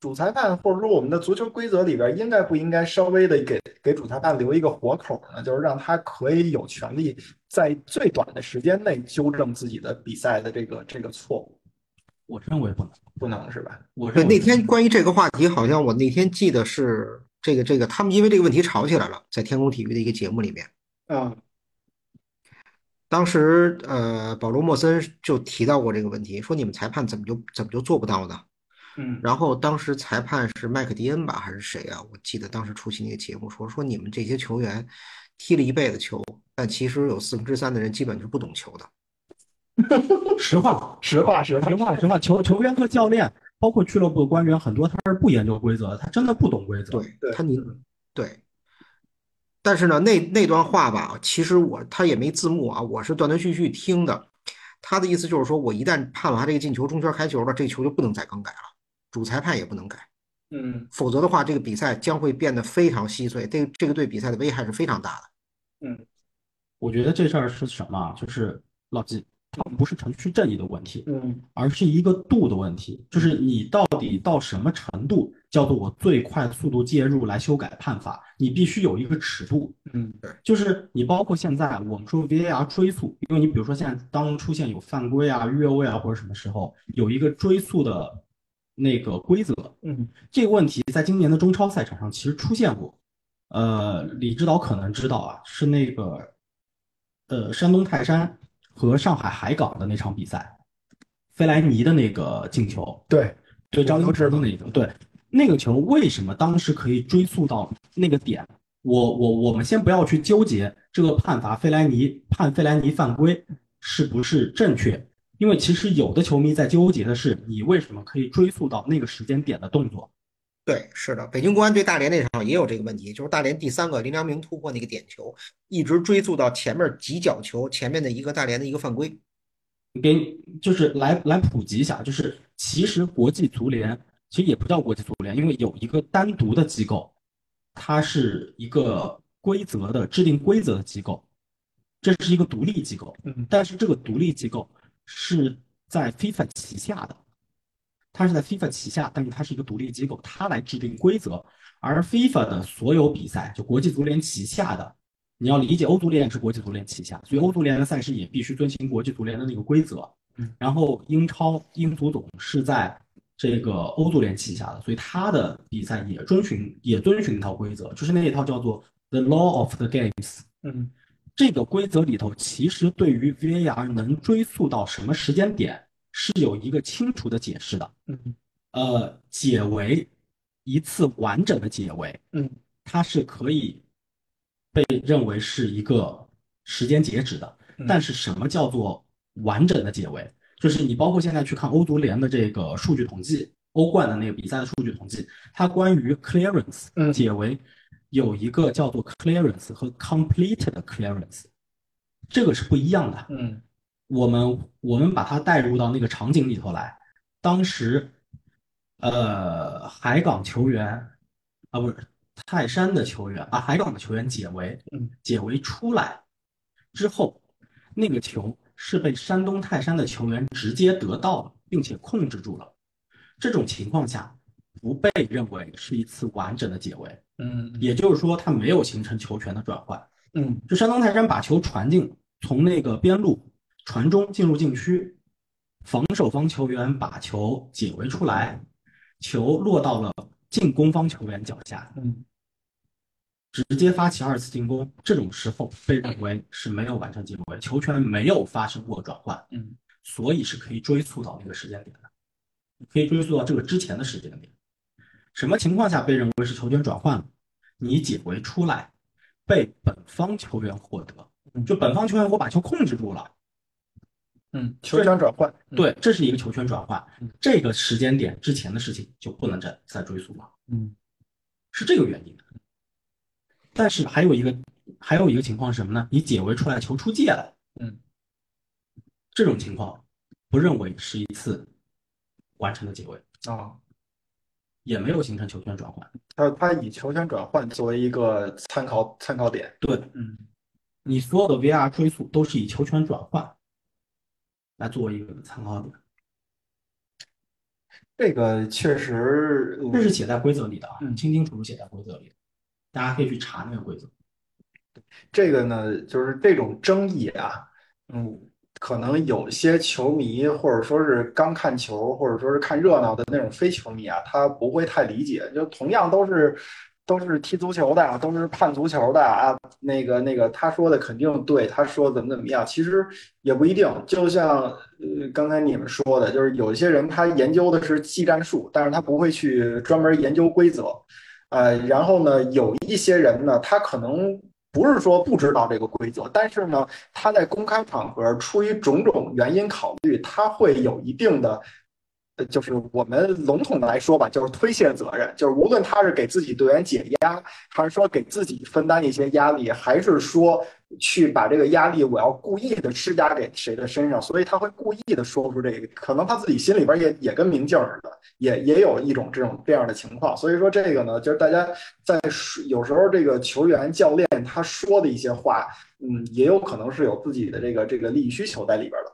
主裁判或者说我们的足球规则里边，应该不应该稍微的给给主裁判留一个活口呢？就是让他可以有权利在最短的时间内纠正自己的比赛的这个这个错误，我认为不能，不能是吧？我认为那天关于这个话题，好像我那天记得是这个这个，他们因为这个问题吵起来了，在天空体育的一个节目里面。嗯当时呃，保罗·莫森就提到过这个问题，说你们裁判怎么就怎么就做不到呢？嗯然后当时裁判是麦克迪恩吧，还是谁啊？我记得当时出席那个节目说说你们这些球员踢了一辈子球，但其实有四分之三的人基本是不懂球的。实话，实话实实话，实话，球球员和教练，包括俱乐部官员，很多他是不研究规则的，他真的不懂规则。对对他你对，但是呢，那那段话吧，其实我他也没字幕啊，我是断断续续听的。他的意思就是说，我一旦判完这个进球中圈开球了，这球就不能再更改了，主裁判也不能改，嗯否则的话，这个比赛将会变得非常稀碎，这这个对比赛的危害是非常大的。嗯我觉得这事儿是什么啊？就是老季，它不是程序正义的问题，嗯而是一个度的问题，就是你到底到什么程度叫做我最快速度介入来修改判罚，你必须有一个尺度。嗯就是你包括现在我们说 VAR 追溯，因为你比如说现在当出现有犯规啊、越位啊或者什么时候有一个追溯的那个规则，嗯这个问题在今年的中超赛场上其实出现过。呃，李指导可能知道啊，是那个呃山东泰山和上海海港的那场比赛，费莱尼的那个进球，对对张我知道琳芃的那个，对那个球为什么当时可以追溯到那个点？我我我们先不要去纠结这个判罚费莱尼判费莱尼犯规是不是正确，因为其实有的球迷在纠结的是你为什么可以追溯到那个时间点的动作。对，是的，北京国安对大连那场也有这个问题，就是大连第三个林良铭突破那个点球，一直追溯到前面几脚球前面的一个大连的一个犯规。给就是来来普及一下，就是其实国际足联其实也不叫国际足联，因为有一个单独的机构，它是一个规则的制定规则的机构，这是一个独立机构，嗯但是这个独立机构是在 FIFA 旗下的，它是在 FIFA 旗下，但是它是一个独立机构，它来制定规则，而 FIFA 的所有比赛，就国际足联旗下的。你要理解，欧足联是国际足联旗下，所以欧足联的赛事也必须遵循国际足联的那个规则。嗯，然后英超英足总是在这个欧足联旗下的，所以他的比赛也遵循也遵循一套规则，就是那一套叫做 The Law of the Games。嗯这个规则里头，其实对于 VAR 能追溯到什么时间点是有一个清楚的解释的。嗯呃，解围一次完整的解围，嗯它是可以被认为是一个时间截止的。嗯但是什么叫做完整的解围？就是你包括现在去看欧足联的这个数据统计，欧冠的那个比赛的数据统计，它关于 clearance 嗯解围有一个叫做 clearance 和 completed clearance，这个是不一样的。嗯我们我们把它带入到那个场景里头来，当时，呃，海港球员啊，不是泰山的球员啊，海港的球员解围，嗯，解围出来之后，那个球是被山东泰山的球员直接得到了，并且控制住了。这种情况下，不被认为是一次完整的解围，嗯也就是说，它没有形成球权的转换。嗯就山东泰山把球传进，从那个边路传中进入禁区，防守方球员把球解围出来，球落到了进攻方球员脚下，嗯直接发起二次进攻。这种时候被认为是没有完成解围，球权没有发生过转换，嗯所以是可以追溯到那个时间点的，可以追溯到这个之前的时间点。什么情况下被认为是球权转换了？你解围出来，被本方球员获得，就本方球员我把球控制住了，嗯，球权转换，嗯，对，这是一个球权转换。嗯。这个时间点之前的事情就不能再再追溯了，嗯。是这个原因。但是还有一个还有一个情况是什么呢？你解围出来球出界了，嗯。这种情况不认为是一次完成的解围，啊，也没有形成球权转换。他他以球权转换作为一个参考参考点，对嗯你所有的 VR 追溯都是以球权转换来作为一个参考点，这个确实，这是写在规则里的啊，嗯清清楚楚写在规则里的，大家可以去查那个规则。这个呢，就是这种争议啊，嗯，可能有些球迷或者说是刚看球，或者说是看热闹的那种非球迷啊，他不会太理解。就同样都是都是踢足球的，都是看足球的啊，那个那个他说的肯定对，他说怎么怎么样，其实也不一定。就像呃刚才你们说的，就是有些人他研究的是技战术，但是他不会去专门研究规则。呃，然后呢，有一些人呢，他可能不是说不知道这个规则，但是呢，他在公开场合出于种种原因考虑，他会有一定的，呃，就是我们笼统的来说吧，就是推卸责任，就是无论他是给自己队员解压，还是说给自己分担一些压力，还是说去把这个压力我要故意的施加给谁的身上，所以他会故意的说出这个，可能他自己心里边也也跟明镜似的，也也有一种这种这样的情况，所以说这个呢，就是大家在有时候这个球员教练他说的一些话，嗯，也有可能是有自己的这个这个利益需求在里边的。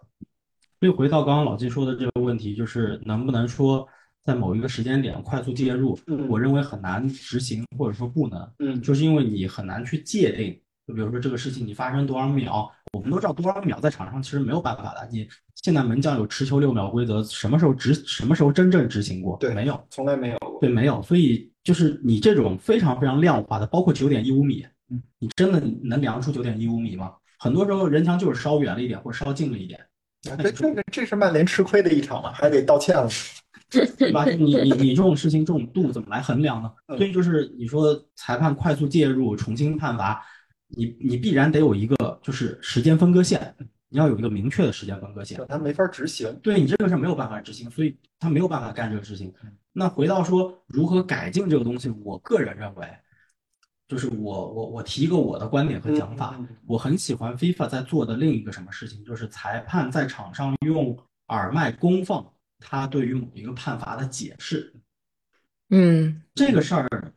所以回到刚刚老季说的这个问题，就是能不能说在某一个时间点快速介入？嗯我认为很难执行，或者说不能，嗯就是因为你很难去界定。就比如说这个事情你发生多少秒，我们都知道多少秒在场上其实没有办法的。你现在门将有持球六秒规则，什么时候执什么时候真正执行过？对没有，从来没有过。对，没有。所以就是你这种非常非常量化的，包括九点一五米嗯，你真的能量出九点一五米吗？很多时候人墙就是稍远了一点，或者稍近了一点。啊这这个这是曼联吃亏的一场嘛，还得道歉了。对吧？你你你这种事情，这种度怎么来衡量呢？嗯所以就是你说裁判快速介入、重新判罚，你你必然得有一个就是时间分割线，你要有一个明确的时间分割线。他没法执行。对你这个是没有办法执行，所以他没有办法干这个事情。那回到说如何改进这个东西，我个人认为，就是我我我提一个我的观点和讲法，我很喜欢 FIFA 在做的另一个什么事情，就是裁判在场上用耳麦公放他对于某一个判罚的解释。嗯这个事儿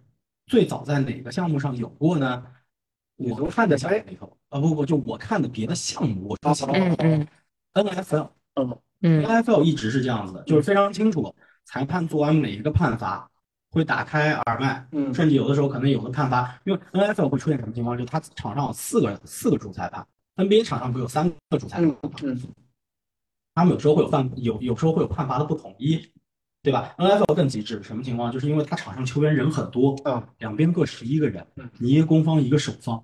最早在哪个项目上有过呢？我看的世界杯项目里头，啊不不，就我看的别的项目，我说项目嗯嗯 NFL。嗯 NFL 一直是这样子的，就是非常清楚，裁判做完每一个判罚会打开耳麦，嗯甚至有的时候可能有的判罚，因为 NFL 会出现什么情况，就他场上有四个四个主裁判，NBA 场上不有三个主裁判嗯吗？嗯他们有时候会有犯有有时候会有判罚的不统一，对吧？NFL 更极致，什么情况？就是因为他场上球员人很多，嗯，两边各十一个人嗯，你一个攻方一个守方，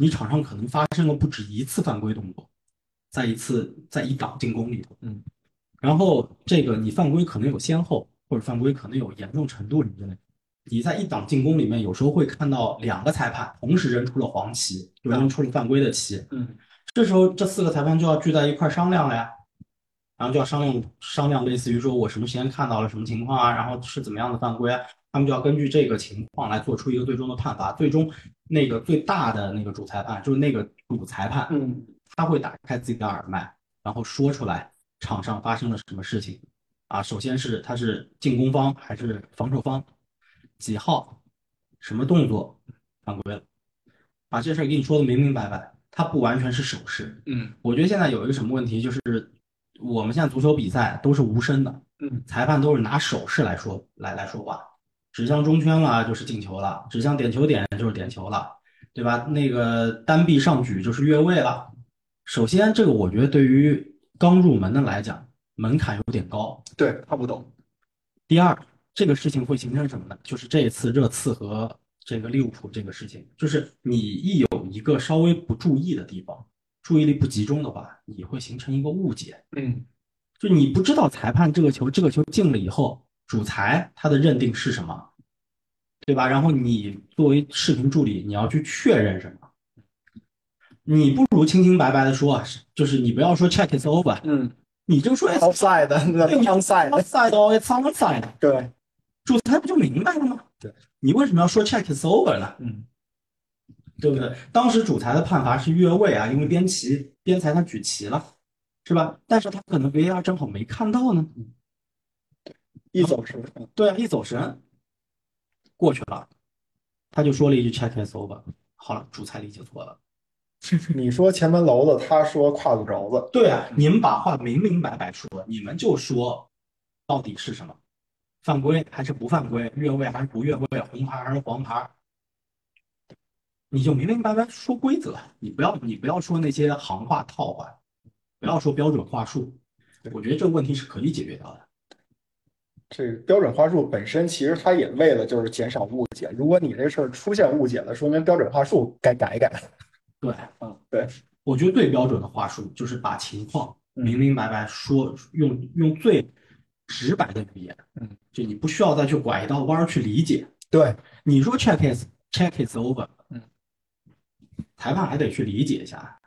你场上可能发生了不止一次犯规动作，在一次在一档进攻里头，嗯，然后这个你犯规可能有先后，或者犯规可能有严重程度什么之类的。你在一档进攻里面，有时候会看到两个裁判同时扔出了黄旗，有人出了犯规的旗，嗯，这时候这四个裁判就要聚在一块儿商量了呀，然后就要商量商量，类似于说我什么时间看到了什么情况啊，然后是怎么样的犯规啊，他们就要根据这个情况来做出一个最终的判罚。最终那个最大的那个主裁判，就是那个主裁判，嗯，他会打开自己的耳麦，然后说出来场上发生了什么事情啊。首先是他是进攻方还是防守方，几号，什么动作犯规了，把这事儿给你说的明明白白。他不完全是手势，嗯，我觉得现在有一个什么问题，就是我们现在足球比赛都是无声的，嗯，裁判都是拿手势来说来来说话，指向中圈了就是进球了，指向点球点就是点球了，对吧？那个单臂上举就是越位了。首先，这个我觉得对于刚入门的来讲，门槛有点高。对他不懂，第二，这个事情会形成什么呢？就是这一次热刺和这个利物浦这个事情，就是你一有一个稍微不注意的地方，注意力不集中的话，你会形成一个误解。嗯，就你不知道裁判这个球，这个球进了以后，主裁他的认定是什么，对吧？然后你作为视频助理，你要去确认什么？你不如清清白白的说，就是你不要说 check is over，嗯你就说 it's，outside 的那 onside，outside or it's onside，对，主裁不就明白了吗？对，你为什么要说 check is over 呢？嗯，对不对？当时主裁的判罚是越位啊，因为边旗边裁他举旗了，是吧？但是他可能 VAR 正好没看到呢。一走神，对啊，一走神过去了，他就说了一句 check is over。好了，主菜理解错了。你说前门楼子，他说胯骨轴子，对啊，你们把话明明白白说，你们就说到底是什么？犯规还是不犯规？越位还是不越位？红牌还是黄牌？你就明明白白说规则，你不要你不要说那些行话套话，不要说标准话术。我觉得这个问题是可以解决掉的。这个标准话术本身其实它也为了就是减少误解。如果你这事儿出现误解了，说明标准话术该改一改。对，嗯，对，我觉得最标准的话术就是把情况嗯明明白白说，用用最直白的语言，嗯，就你不需要再去拐一道弯儿去理解。对，你说 check is check is over，嗯，裁判还得去理解一下。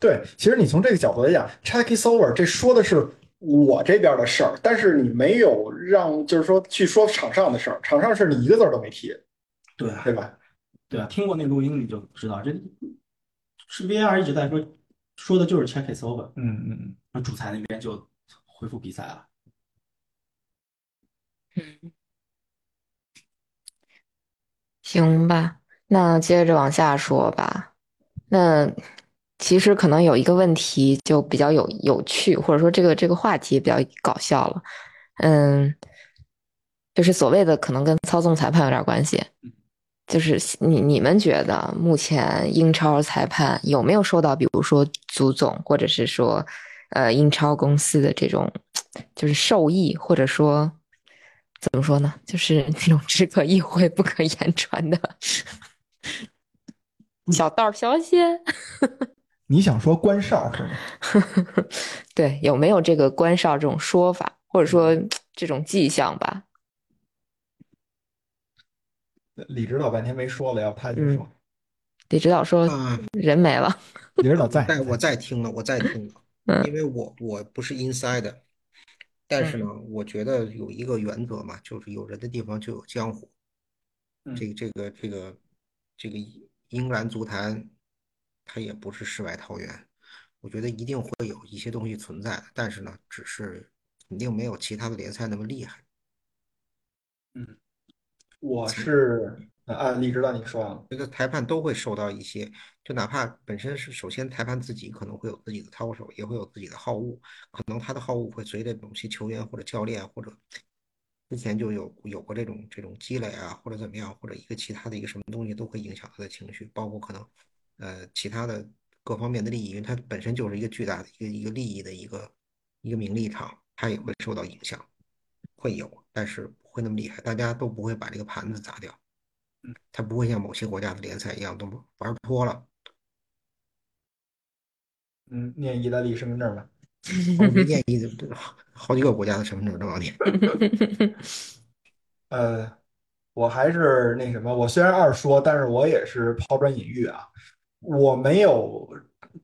对，其实你从这个角度来讲，check is over，这说的是我这边的事儿，但是你没有让，就是说去说场上的事儿，场上事儿你一个字儿都没提，对啊，对吧？对啊，听过那录音你就知道，这是 VAR 一直在说，说的就是 check is over，嗯嗯嗯，那主裁那边就恢复比赛了。嗯行吧，那接着往下说吧。那其实可能有一个问题就比较有有趣，或者说这个这个话题比较搞笑了。嗯，就是所谓的可能跟操纵裁判有点关系。就是你你们觉得目前英超裁判有没有受到，比如说足总或者是说呃英超公司的这种就是受益，或者说怎么说呢？就是那种只可意会不可言传的小道消息。你想说关哨是吗？对，有没有这个关哨这种说法，或者说 这种迹象吧？李指导半天没说了，要他就说。李指导说啊，人没了。李指导在，在我在听了，我在听了，嗯因为我我不是 inside，但是呢，我觉得有一个原则嘛，就是有人的地方就有江湖。嗯这个这个这个这个英格兰足坛，它也不是世外桃源，我觉得一定会有一些东西存在的，但是呢，只是肯定没有其他的联赛那么厉害。嗯我是啊，李指导你说啊，这个裁判都会受到一些，就哪怕本身是首先裁判自己可能会有自己的操守，也会有自己的好恶，可能他的好恶会随着某些球员或者教练或者之前就有有过这种这种积累啊，或者怎么样，或者一个其他的一个什么东西都会影响他的情绪，包括可能呃其他的各方面的利益，因为它本身就是一个巨大的一个一个利益的一个一个名利场，它也会受到影响。会有，但是不会那么厉害，大家都不会把这个盘子砸掉。嗯，它不会像某些国家的联赛一样都玩脱了。嗯，念意大利身份证吧。念一好几个国家的身份证都要念。呃，我还是那什么，我虽然二说，但是我也是抛砖引玉啊。我没有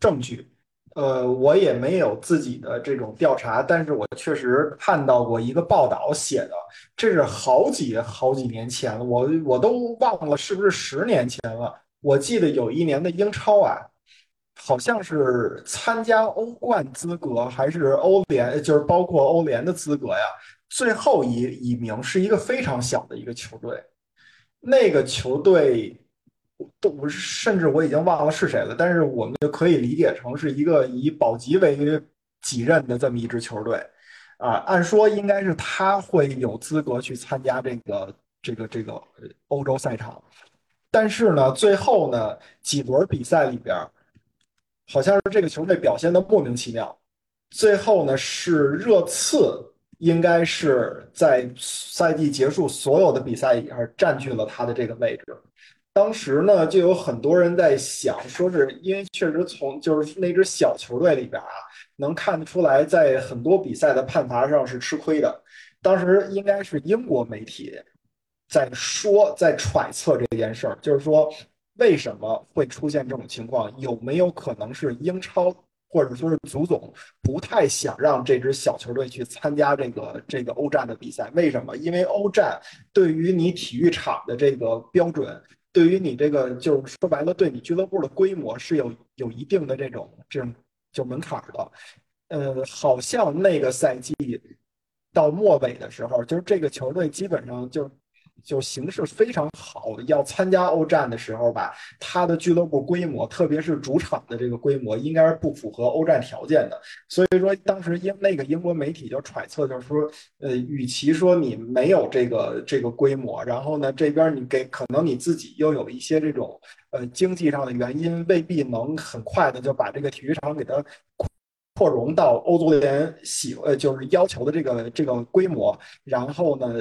证据，呃，我也没有自己的这种调查，但是我确实看到过一个报道写的，这是好几好几年前了，我我都忘了是不是十年前了。我记得有一年的英超啊。好像是参加欧冠资格还是欧联，就是包括欧联的资格呀。最后一一名是一个非常小的一个球队，那个球队都我甚至我已经忘了是谁了。但是我们就可以理解成是一个以保级为己任的这么一支球队啊。按说应该是他会有资格去参加这个这个这个欧洲赛场，但是呢，最后呢几轮比赛里边。好像是这个球队表现的莫名其妙，最后呢是热刺应该是在赛季结束所有的比赛里边占据了他的这个位置。当时呢就有很多人在想，说是因为确实从就是那支小球队里边啊，能看得出来在很多比赛的判罚上是吃亏的。当时应该是英国媒体在说，在揣测这件事儿，就是说。为什么会出现这种情况？有没有可能是英超或者说是足总不太想让这支小球队去参加这个这个欧战的比赛？为什么？因为欧战对于你体育场的这个标准，对于你这个就是说白了，对你俱乐部的规模是有有一定的这种这种就门槛的。呃，好像那个赛季到末尾的时候，就是这个球队基本上就。就形势非常好，要参加欧战的时候吧，他的俱乐部规模，特别是主场的这个规模，应该是不符合欧战条件的。所以说，当时英那个英国媒体就揣测，就是说，呃，与其说你没有这个这个规模，然后呢，这边你给可能你自己又有一些这种呃经济上的原因，未必能很快的就把这个体育场给它扩容到欧足联喜呃就是要求的这个这个规模，然后呢。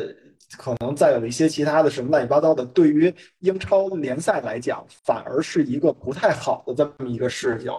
可能再有一些其他的什么乱七八糟的，对于英超联赛来讲，反而是一个不太好的这么一个事情。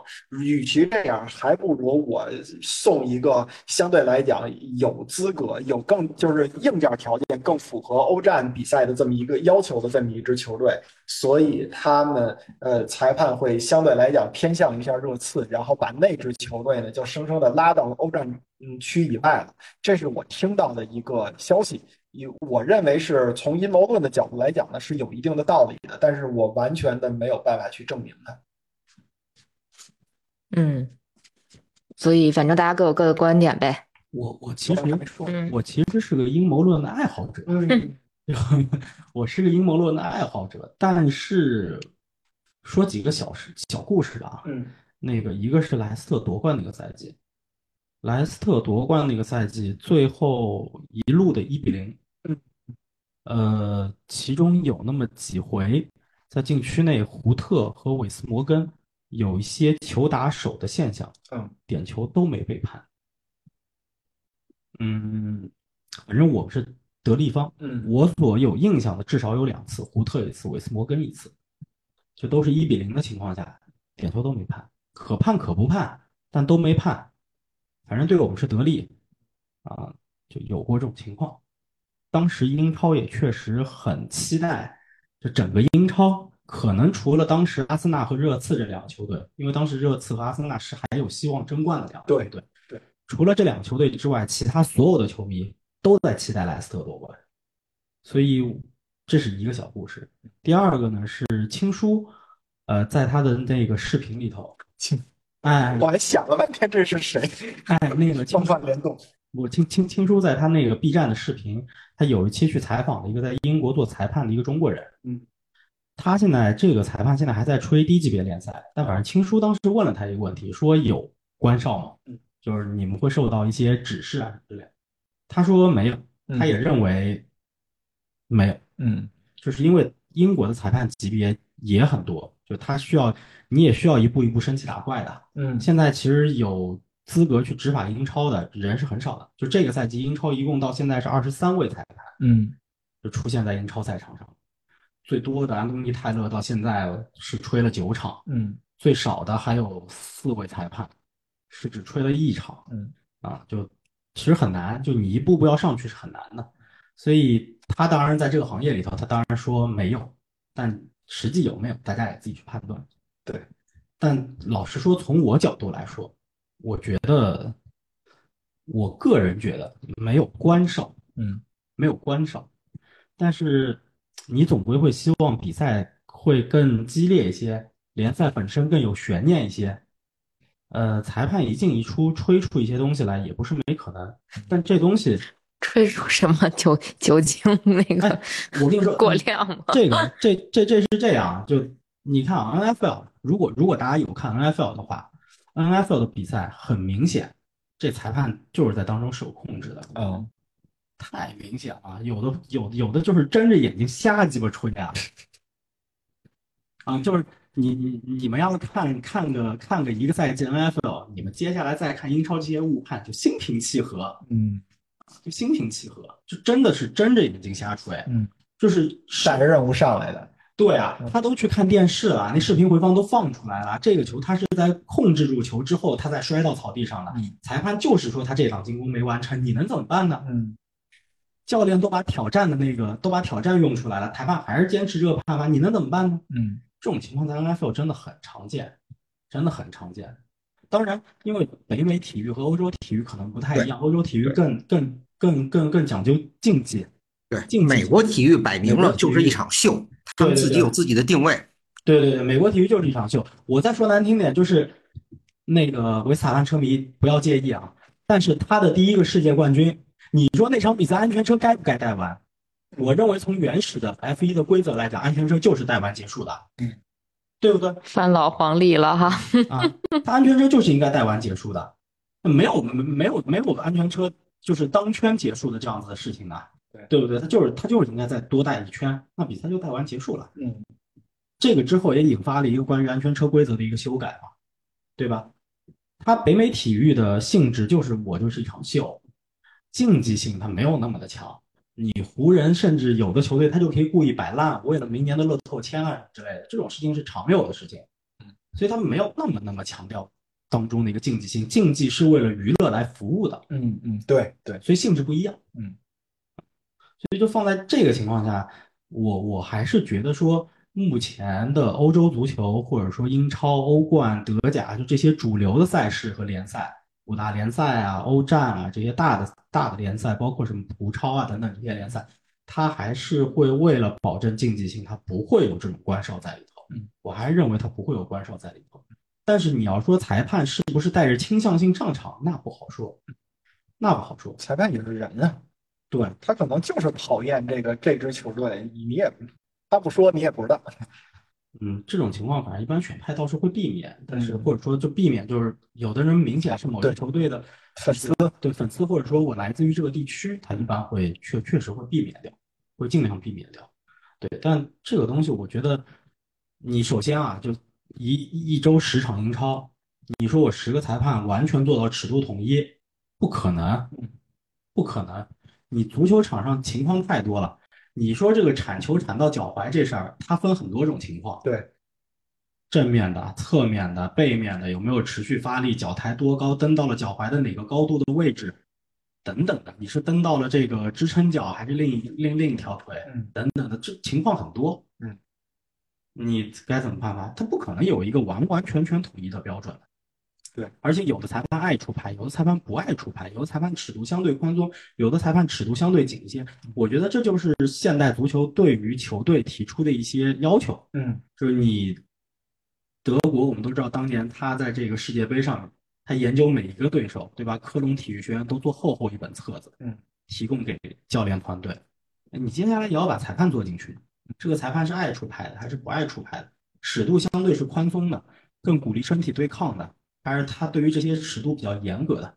与其这样，还不如我送一个相对来讲有资格、有更就是硬件条件更符合欧战比赛的这么一个要求的这么一支球队。所以他们呃，裁判会相对来讲偏向一下热刺，然后把那支球队呢就生生的拉到了欧战嗯区以外了。这是我听到的一个消息。有，我认为是从阴谋论的角度来讲呢，是有一定的道理的，但是我完全的没有办法去证明它。嗯，所以反正大家各有各的观点呗。我我其实我其实是个阴谋论的爱好者，嗯 我是个阴谋论的爱好者。但是说几个小事小故事啊，嗯，那个一个是莱斯特夺冠那个赛季。莱斯特夺冠那个赛季，最后一路的一比零，呃，其中有那么几回在禁区内，胡特和韦斯摩根有一些球打手的现象，嗯，点球都没被判，嗯，反正我们是得力方，嗯，我所有印象的至少有两次，胡特一次，韦斯摩根一次，就都是一比零的情况下，点球都没判，可判可不判，但都没判。反正对我们是得利，啊，就有过这种情况。当时英超也确实很期待，就整个英超可能除了当时阿森纳和热刺这两个球队，因为当时热刺和阿森纳是还有希望争冠的两个球队。对，除了这两个球队之外，其他所有的球迷都在期待莱斯特夺冠。所以这是一个小故事。第二个呢是青叔，呃，在他的那个视频里头，青。哎，我还想了半天这是谁？哎，那个双冠联动。我听青青叔在他那个 B 站的视频，他有一期去采访了一个在英国做裁判的一个中国人。嗯，他现在这个裁判现在还在吹低级别联赛，但反正青叔当时问了他一个问题，说有关哨吗？嗯，就是你们会受到一些指示啊之类。他说没有，他也认为没有。嗯，就是因为英国的裁判级别也很多，就他需要。你也需要一步一步升级打怪的。嗯，现在其实有资格去执法英超的人是很少的。就这个赛季，英超一共到现在是二十三位裁判，嗯就出现在英超赛场上。最多的安东尼泰勒到现在是吹了九场，嗯最少的还有四位裁判是只吹了一场。嗯啊，就其实很难，就你一步步要上去是很难的。所以他当然在这个行业里头，他当然说没有，但实际有没有，大家也自己去判断。对，但老实说，从我角度来说，我觉得，我个人觉得没有关上，嗯没有关上，但是你总归会希望比赛会更激烈一些，联赛本身更有悬念一些。呃，裁判一进一出，吹出一些东西来也不是没可能，但这东西，吹出什么酒酒精那个哎，我跟你说，过量吗？这个这这这是这样，就你看啊，NFL 如果如果大家有看 NFL 的话，NFL 的比赛很明显，这裁判就是在当中是有控制的，嗯太明显了，有的有的有的就是睁着眼睛瞎鸡巴吹啊，啊，就是你你你们要是看看个看个一个赛季 NFL，你们接下来再看英超这些误判，就心平气和，嗯。就心平气和，就真的是睁着眼睛瞎吹，嗯，就是带着任务上来的，对啊，他都去看电视了，那视频回放都放出来了。这个球他是在控制住球之后，他再摔到草地上了。嗯裁判就是说他这场进攻没完成，你能怎么办呢？嗯教练都把挑战的那个都把挑战用出来了，裁判还是坚持这个判罚，你能怎么办呢？嗯这种情况在 NFL 真的很常见，真的很常见。当然，因为北美体育和欧洲体育可能不太一样，欧洲体育更更更更更讲究竞技。对，竞美国体育摆明了就是一场秀，他们自己有自己的定位。对对对，美国体育就是一场秀。我再说难听点，就是那个维斯塔潘车迷不要介意啊，但是他的第一个世界冠军，你说那场比赛安全车该不该带完？我认为从原始的 F 一的规则来讲，安全车就是带完结束的，嗯，对不对？翻老黄历了哈。啊，他安全车就是应该带完结束的，没有没没有没有安全车就是当圈结束的这样子的事情的，对对不对？他就是他就是应该再多带一圈，那比赛就带完结束了。嗯这个之后也引发了一个关于安全车规则的一个修改嘛，对吧？它北美体育的性质就是我就是一场秀，竞技性它没有那么的强。你湖人甚至有的球队他就可以故意摆烂，为了明年的乐透签啊之类的，这种事情是常有的事情。所以他们没有那么那么强调当中的一个竞技性，竞技是为了娱乐来服务的，嗯嗯，对对，所以性质不一样。嗯，所以就放在这个情况下，我我还是觉得说，目前的欧洲足球或者说英超、欧冠、德甲，就这些主流的赛事和联赛，五大联赛啊、欧战啊这些大的大的联赛，包括什么葡超啊等等这些联赛，它还是会为了保证竞技性，它不会有这种官哨在里头。嗯，我还是认为它不会有官哨在里头。但是你要说裁判是不是带着倾向性上场，那不好说，那不好说。裁判也是人啊，对，他可能就是讨厌这个这支球队，你也他不说你也不知道。嗯，这种情况反正一般选派倒是会避免，但是嗯或者说就避免就是有的人明显是某支球队的粉丝，对粉丝或者说我来自于这个地区，他一般会确确实会避免掉，会尽量避免掉。对，但这个东西我觉得，你首先啊，就一一周十场英超，你说我十个裁判完全做到尺度统一，不可能，不可能。你足球场上情况太多了，你说这个铲球铲到脚踝这事儿，它分很多种情况，对，正面的、侧面的、背面的，有没有持续发力，脚抬多高，蹬到了脚踝的哪个高度的位置，等等的。你是蹬到了这个支撑脚，还是另一另另一条腿，嗯等等的，这情况很多。嗯，你该怎么办法？它不可能有一个完完全全统一的标准。对，而且有的裁判爱出牌，有的裁判不爱出牌，有的裁判尺度相对宽松，有的裁判尺度相对紧一些。我觉得这就是现代足球对于球队提出的一些要求。嗯就是你德国，我们都知道，当年他在这个世界杯上，他研究每一个对手，对吧？科隆体育学院都做厚厚一本册子，嗯，提供给教练团队。你接下来也要把裁判做进去，这个裁判是爱出牌的还是不爱出牌的？尺度相对是宽松的，更鼓励身体对抗的，还是他对于这些尺度比较严格的？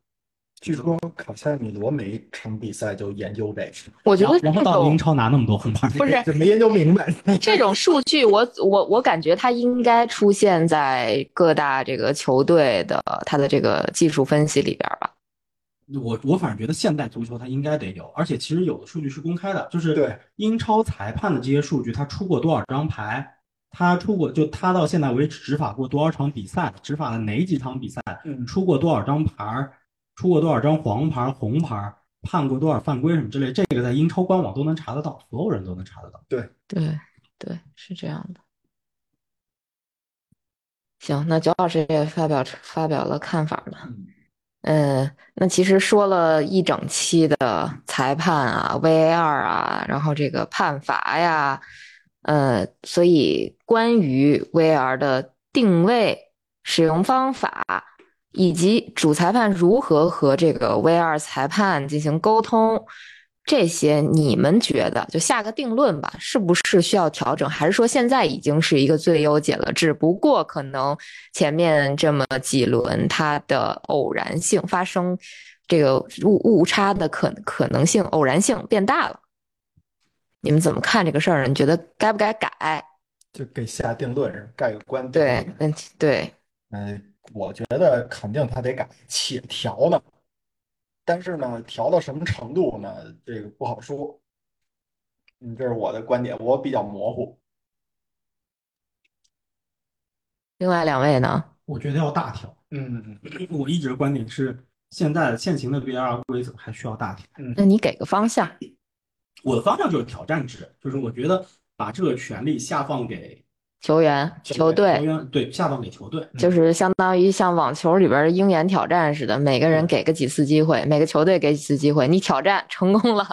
据说卡塞米罗每场比赛就研究这个，我觉得然后到英超拿那么多红牌，不是 就没研究明白。这种数据我，我我感觉他应该出现在各大这个球队的他的这个技术分析里边吧。我我反正觉得现代足球它应该得有，而且其实有的数据是公开的，就是对英超裁判的这些数据，他出过多少张牌，他出过就他到现在为止执法过多少场比赛，执法了哪几场比赛，嗯出过多少张牌儿，出过多少张黄牌、红牌，判过多少犯规什么之类，这个在英超官网都能查得到，所有人都能查得到。对对，是这样的。行，那九老师也发表发表了看法了。嗯，那其实说了一整期的裁判啊、VAR 啊，然后这个判罚呀，呃，所以关于 VR 的定位、使用方法，以及主裁判如何和这个 VR 裁判进行沟通，这些你们觉得就下个定论吧，是不是需要调整，还是说现在已经是一个最优解了？只不过可能前面这么几轮它的偶然性发生这个误误差的可可能性、偶然性变大了。你们怎么看这个事儿呢？你觉得该不该改？就给下定论是盖个棺。对，嗯，对，嗯，我觉得肯定他得改，且调呢。但是呢，调到什么程度呢？这个不好说。嗯，这是我的观点，我比较模糊。另外两位呢？我觉得要大调。嗯 我一直的观点是，现在现行的 VAR 规则还需要大调。那你给个方向。我的方向就是挑战制，就是我觉得把这个权利下放给球员、球队，球员对下放给球队，就是相当于像网球里边的鹰眼挑战似的，每个人给个几次机会，每个球队给几次机会，你挑战成功了，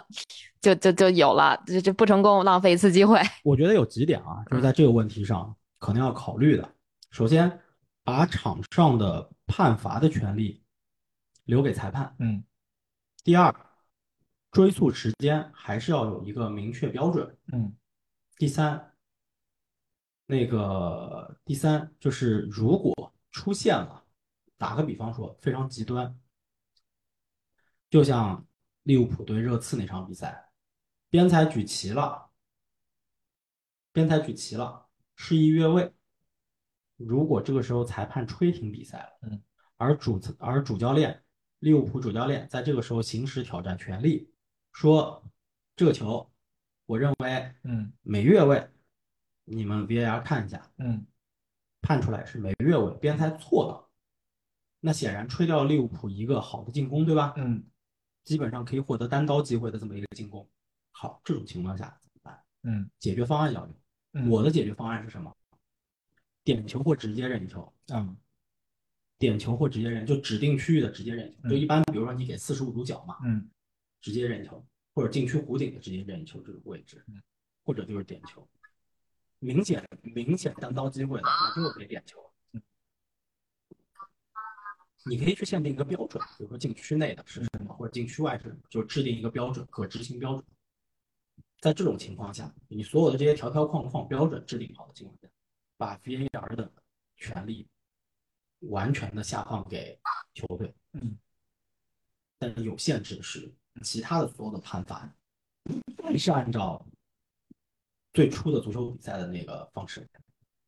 就就就有了，就就不成功浪费一次机会。我觉得有几点啊，就是在这个问题上可能要考虑的。首先，把场上的判罚的权利留给裁判。嗯。第二，追溯时间还是要有一个明确标准。嗯。第三，那个第三就是如果出现了，打个比方说非常极端，就像利物浦对热刺那场比赛，边裁举旗了，边裁举旗了，示意越位。如果这个时候裁判吹停比赛了，嗯，而主而主教练利物浦主教练在这个时候行使挑战权利，说这个球，我认为，嗯，每越位，你们 VAR 看一下，嗯，判出来是每越位，边裁错了，那显然吹掉利物浦一个好的进攻，对吧？嗯，基本上可以获得单刀机会的这么一个进攻。好，这种情况下怎么办？嗯，解决方案要有。嗯我的解决方案是什么？点球或直接任意球。嗯点球或直接任，就指定区域的直接任意球。嗯就一般，比如说你给四十五度角嘛，嗯直接任意球，或者禁区弧顶的直接任意球这个位置嗯，或者就是点球。明显明显单刀机会的，那就是给点球。你可以去限定一个标准，比如说禁区内的是什么，或者禁区外是什么，就制定一个标准，可执行标准。在这种情况下，你所有的这些条条框框标准制定好的情况下，把 VAR 的权利完全的下放给球队。嗯，但是有限制是，其他的所有的判罚还是按照最初的足球比赛的那个方式，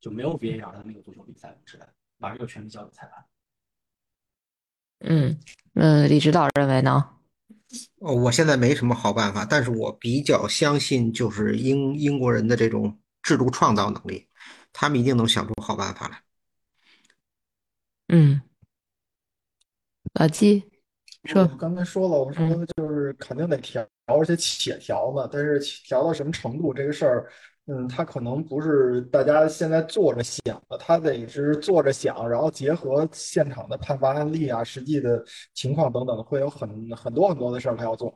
就没有 VAR 的那个足球比赛方式来把这个权利交给裁判。嗯嗯，李指导认为呢？哦，我现在没什么好办法，但是我比较相信就是英英国人的这种制度创造能力，他们一定能想出好办法来。嗯，老季说我刚才说了，我说就是肯定得调，而且且调嘛。但是调到什么程度这个事儿，嗯，他可能不是大家现在坐着想的，他得是坐着想，然后结合现场的判罚案例啊、实际的情况等等，会有很很多很多的事儿他要做。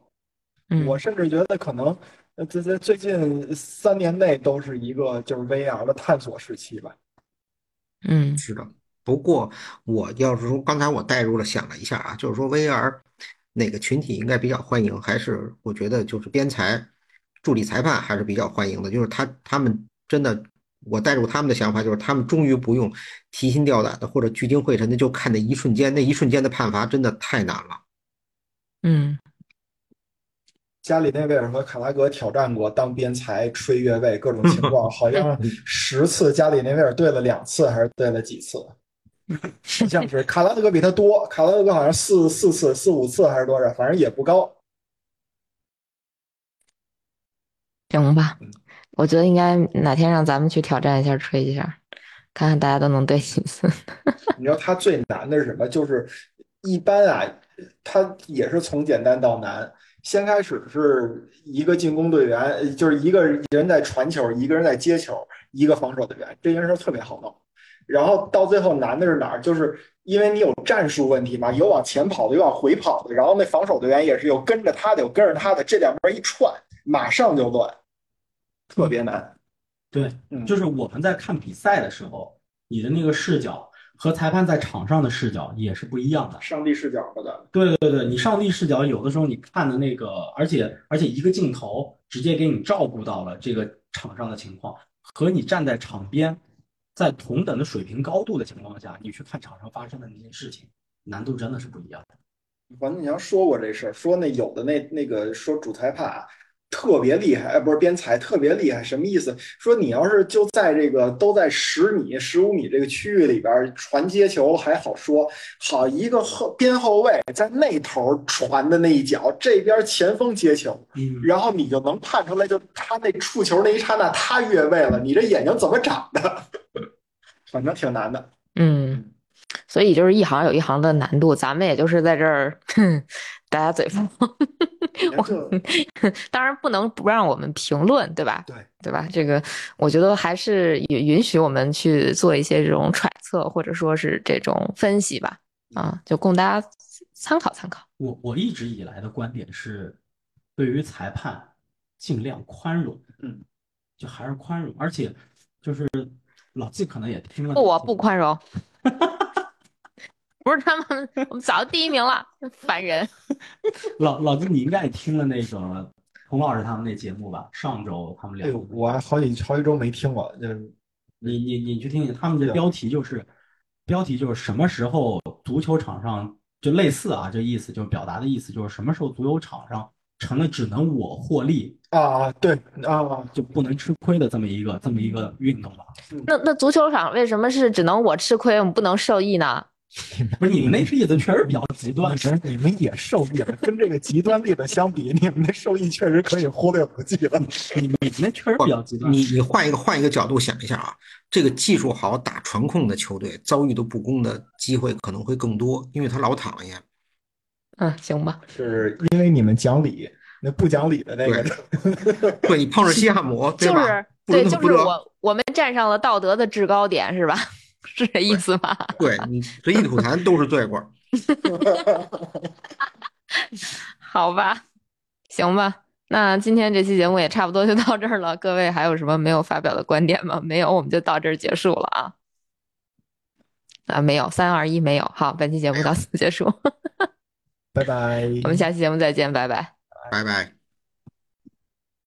嗯我甚至觉得可能，呃，在在最近三年内都是一个就是 VR 的探索时期吧。嗯是的，不过我要是说刚才我代入了想了一下啊，就是说 VR 哪个群体应该比较欢迎，还是我觉得就是边裁、助理裁判还是比较欢迎的，就是他他们真的，我带入他们的想法，就是他们终于不用提心吊胆的或者聚精会神的就看那一瞬间，那一瞬间的判罚真的太难了。嗯，加里内维尔和卡拉格挑战过当边裁吹越位各种情况，好像十次加里内维尔对了两次还是对了几次？好像是卡拉格比他多，卡拉格好像四四次、四五次还是多少，反正也不高。行吧嗯，我觉得应该哪天让咱们去挑战一下吹一下，看看大家都能对几次。你知道他最难的是什么？就是一般啊，他也是从简单到难。先开始是一个进攻队员，呃就是一个人在传球，一个人在接球，一个防守队员，这件事特别好弄。然后到最后难的是哪儿？就是因为你有战术问题嘛，有往前跑的，有往回跑的，然后那防守队员也是有跟着他的，有跟着他的，这两边一串，马上就乱，特别难。对，嗯就是我们在看比赛的时候，你的那个视角和裁判在场上的视角也是不一样的。上帝视角的，对对对，你上帝视角有的时候你看的那个，而且而且一个镜头直接给你照顾到了这个场上的情况，和你站在场边，在同等的水平高度的情况下，你去看场上发生的那些事情，难度真的是不一样的。王俊强说过这事儿，说那有的那那个说主裁判啊特别厉害，哎，不是边裁特别厉害，什么意思？说你要是就在这个都在十米、十五米这个区域里边传接球还好说，好一个后边后卫在那头传的那一脚，这边前锋接球，嗯，然后你就能判出来，就他那触球那一刹那他越位了，你这眼睛怎么长的？反正挺难的。嗯，所以就是一行有一行的难度，咱们也就是在这儿哼打打嘴炮。这 当然不能不让我们评论，对吧？对对吧？这个我觉得还是允允许我们去做一些这种揣测，或者说是这种分析吧。啊，就供大家参考参考。我我一直以来的观点是，对于裁判尽量宽容，嗯，就还是宽容，而且就是老季可能也听了，不，我不宽容。不是他们，我们早就第一名了，烦人。老老季你应该也听了那个童老师他们那节目吧？上周他们哎呦，两个，我还好几好几周没听过，就是你你你去听听，他们的标题就是标题就是什么时候足球场上就类似啊，这意思就是表达的意思就是什么时候足球场上成了只能我获利啊，对啊，就不能吃亏的这么一个这么一个运动吧？那那足球场为什么是只能我吃亏，我们不能受益呢？不是你们那例子确实比较极端，你们你们也受益了，跟这个极端例子相比，你们的受益确实可以忽略不计了。你们那确实比较极端。你你换一个换一个角度想一下啊，这个技术好、打传控的球队遭遇的不公的机会可能会更多，因为他老躺下。嗯，行吧。是因为你们讲理，那不讲理的那个，对你碰上西汉姆，对吧？就是对，就是我我们站上了道德的制高点，是吧？是这意思吧？对你随意吐痰都是罪过。好吧，行吧。那今天这期节目也差不多就到这儿了。各位还有什么没有发表的观点吗？没有，我们就到这儿结束了啊。啊，没有，三二一，没有。好，本期节目到此结束，拜拜。我们下期节目再见，拜拜。拜拜。